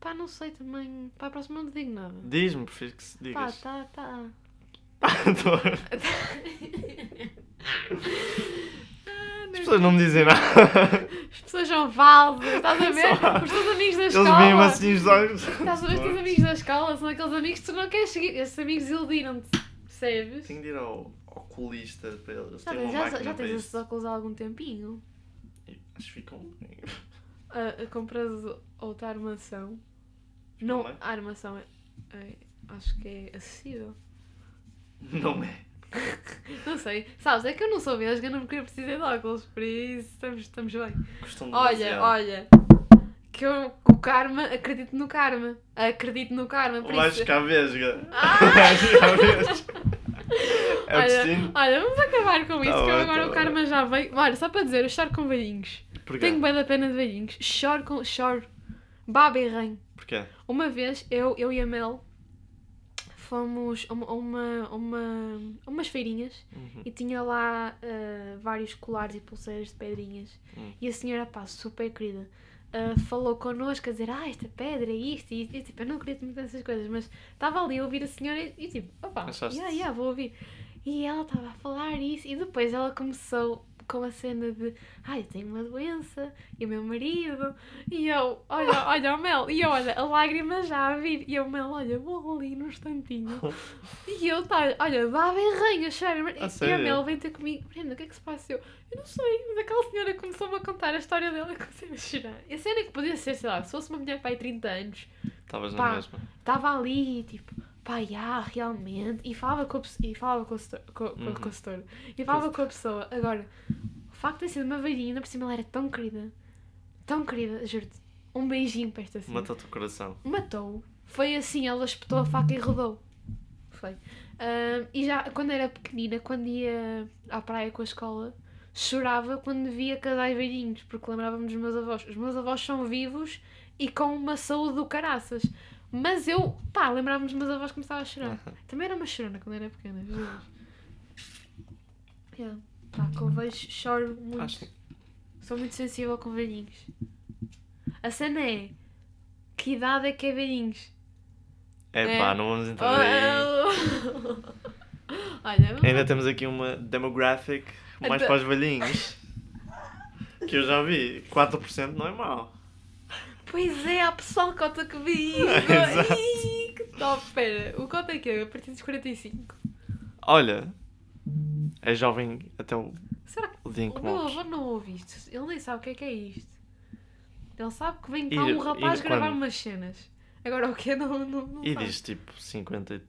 Pá, não sei também. Para a próxima não te digo nada. Diz-me, prefiro que se Pá, digas. tá, tá. Está torto. As pessoas não me dizem nada. As pessoas são falsas, estás a ver? Só- Os teus amigos da Eles escola. veem-me assim os olhos. Estás a ver? Os teus amigos da escola são aqueles amigos que tu não queres seguir. Esses amigos iludiram-te. Percebes? Tenho de ir ao oculista para eles. Já, já, já para tens esses óculos há algum tempinho. Acho que ficam bem. A, a compras outra armação. Não, bem? a armação é, é- Acho que é acessível. Não é. Não sei. Sabes, é que eu não sou vesga, não me queria precisar de óculos. Por isso estamos, estamos bem. Custam Olha, demasiado. olha. Que eu, o karma, acredito no karma. Acredito no karma. Por Vais isso, ficar vesga. Ah! Vais ficar vesga. É olha, olha, vamos acabar com isso, Tá que eu bem, agora tá o karma já veio. Olha, só para dizer, eu choro com velhinhos. Porquê? Tenho bem da pena de velhinhos. Choro com. Choro. Baba e ranho. Porquê? Uma vez, eu, eu e a Mel fomos a uma, a uma, a uma, a umas feirinhas Uhum. e tinha lá ah, vários colares e pulseiras de pedrinhas. Hum. E a senhora, pá, super querida, ah, falou connosco a dizer: Ah, esta pedra é isto e. E, tipo, eu não acredito muito nessas coisas, mas estava ali a ouvir a senhora e, e tipo, opá, yeah, yeah, vou ouvir. E ela estava a falar isso e depois ela começou com a cena de ai, eu tenho uma doença e o meu marido e eu, olha, olha o Mel, e eu, olha, a lágrima já a vir e eu, Mel, olha, vou ali num instantinho e eu, tá, olha, baba e ranha, sério, e a sério? Mel vem ter comigo, Brenda, o que é que se passa? Eu, eu não sei, mas aquela senhora começou-me a contar a história dela e comecei a chorar. E a cena é que podia ser, sei lá, se fosse uma mulher pai 30 anos, Estavas Pá. na mesma. estava ali, tipo, pá, já, realmente. E falava com a. E falava com a com, com, Uhum. com a setora. E falava com a pessoa. Agora, o facto de ter sido uma velhinha, por cima ela era tão querida. Tão querida, juro-te. Um beijinho para esta senhora. Matou-te o coração. Matou. Foi assim, ela espetou a faca e rodou. Foi. E já, quando era pequenina, quando ia à praia com a escola, chorava quando via casais velhinhos, porque lembrava-me dos meus avós. Os meus avós são vivos e com uma saúde do caraças. Mas eu, pá, lembrava-me dos meus avós que começava a chorar. Também era uma chorona quando era pequena, Jesus. Yeah. Pá, com vejo, choro muito. Acho Sou muito sensível com velhinhos. A cena é, que idade é que é velhinhos? É É. pá, não vamos entrar aí. Olha, Ainda temos aqui uma demographic mais Até- para os velhinhos. Que eu já vi. 4% não é mau. Pois é, há pessoal que cota que vi isso. Exato. Ih, que top, pera. O cota é que é? A partir dos 45. Olha, é jovem até o, Será que o dia em o que meu morres. avô não ouve isto? Ele nem sabe o que é que é isto. Ele sabe que vem cá um rapaz gravar quando? umas cenas. Agora o que é não, não, não E sabe. diz tipo 50, e-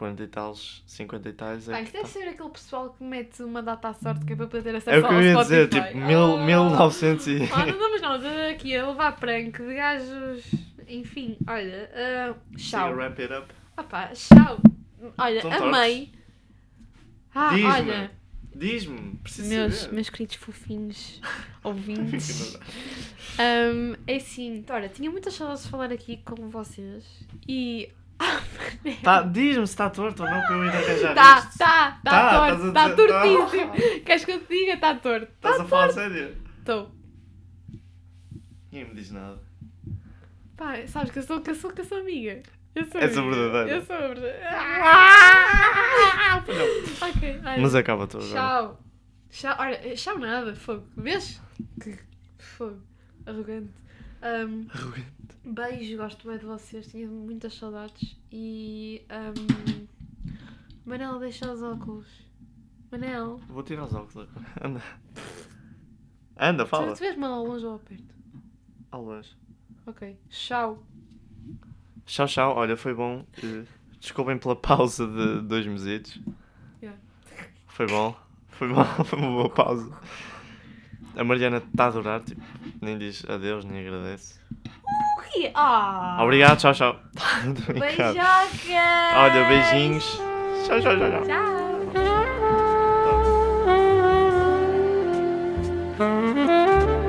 40 e tals, 50 e tais. É Pá, isto deve tá. ser aquele pessoal que mete uma data à sorte que é para poder ter É acesso o que eu ia Spotify. dizer, tipo, mil, Ah. 1900 e... Ah, não damos não, estamos aqui a levar prank de gajos. Enfim, olha, ah, Siga, tchau. wrap it up. Opá, tchau. Olha, Estão amei. Ah, Diz-me. olha, Diz-me, preciso meus, saber. meus queridos fofinhos ouvintes. Ahm, é assim, olha, tinha muitas saudades de falar aqui com vocês e. Tá, Diz-me se está torto ou não que eu ia arranjar Tá, isto. tá, Tá, tá torto, estás a está dizer- tortíssimo. Queres que eu te diga? Está torto. Estás a falar sério? Estou. Ninguém me diz nada. Pá, sabes que eu sou, que eu sou, que eu sou amiga. Eu sou És a amiga. verdadeira. Eu sou a verdadeira. Ah! ok, olha. Mas acaba tu agora. Tchau. Tchau. Olha, tchau nada, fogo. Vês? Que fogo. Arrogante. Arrogante. Beijo, gosto bem de vocês, tinha muitas saudades. E. Um, Manel, deixa os óculos. Manel, Vou tirar os óculos agora. Anda. Anda, fala. tu vês mal ao longe ou ao perto? Ao longe. Ok. Tchau. Tchau, tchau. Olha, foi bom. Eh, Desculpem pela pausa de dois mesitos. Yeah. Foi bom. Foi bom. Foi uma boa pausa. A Mariana está a adorar, tipo, nem diz adeus, nem agradece morri. Oh. Ah. Obrigado, tchau, tchau. Beijoca. Olha, beijinhos. tchau, tchau. Tchau. tchau. Thank you. Tá.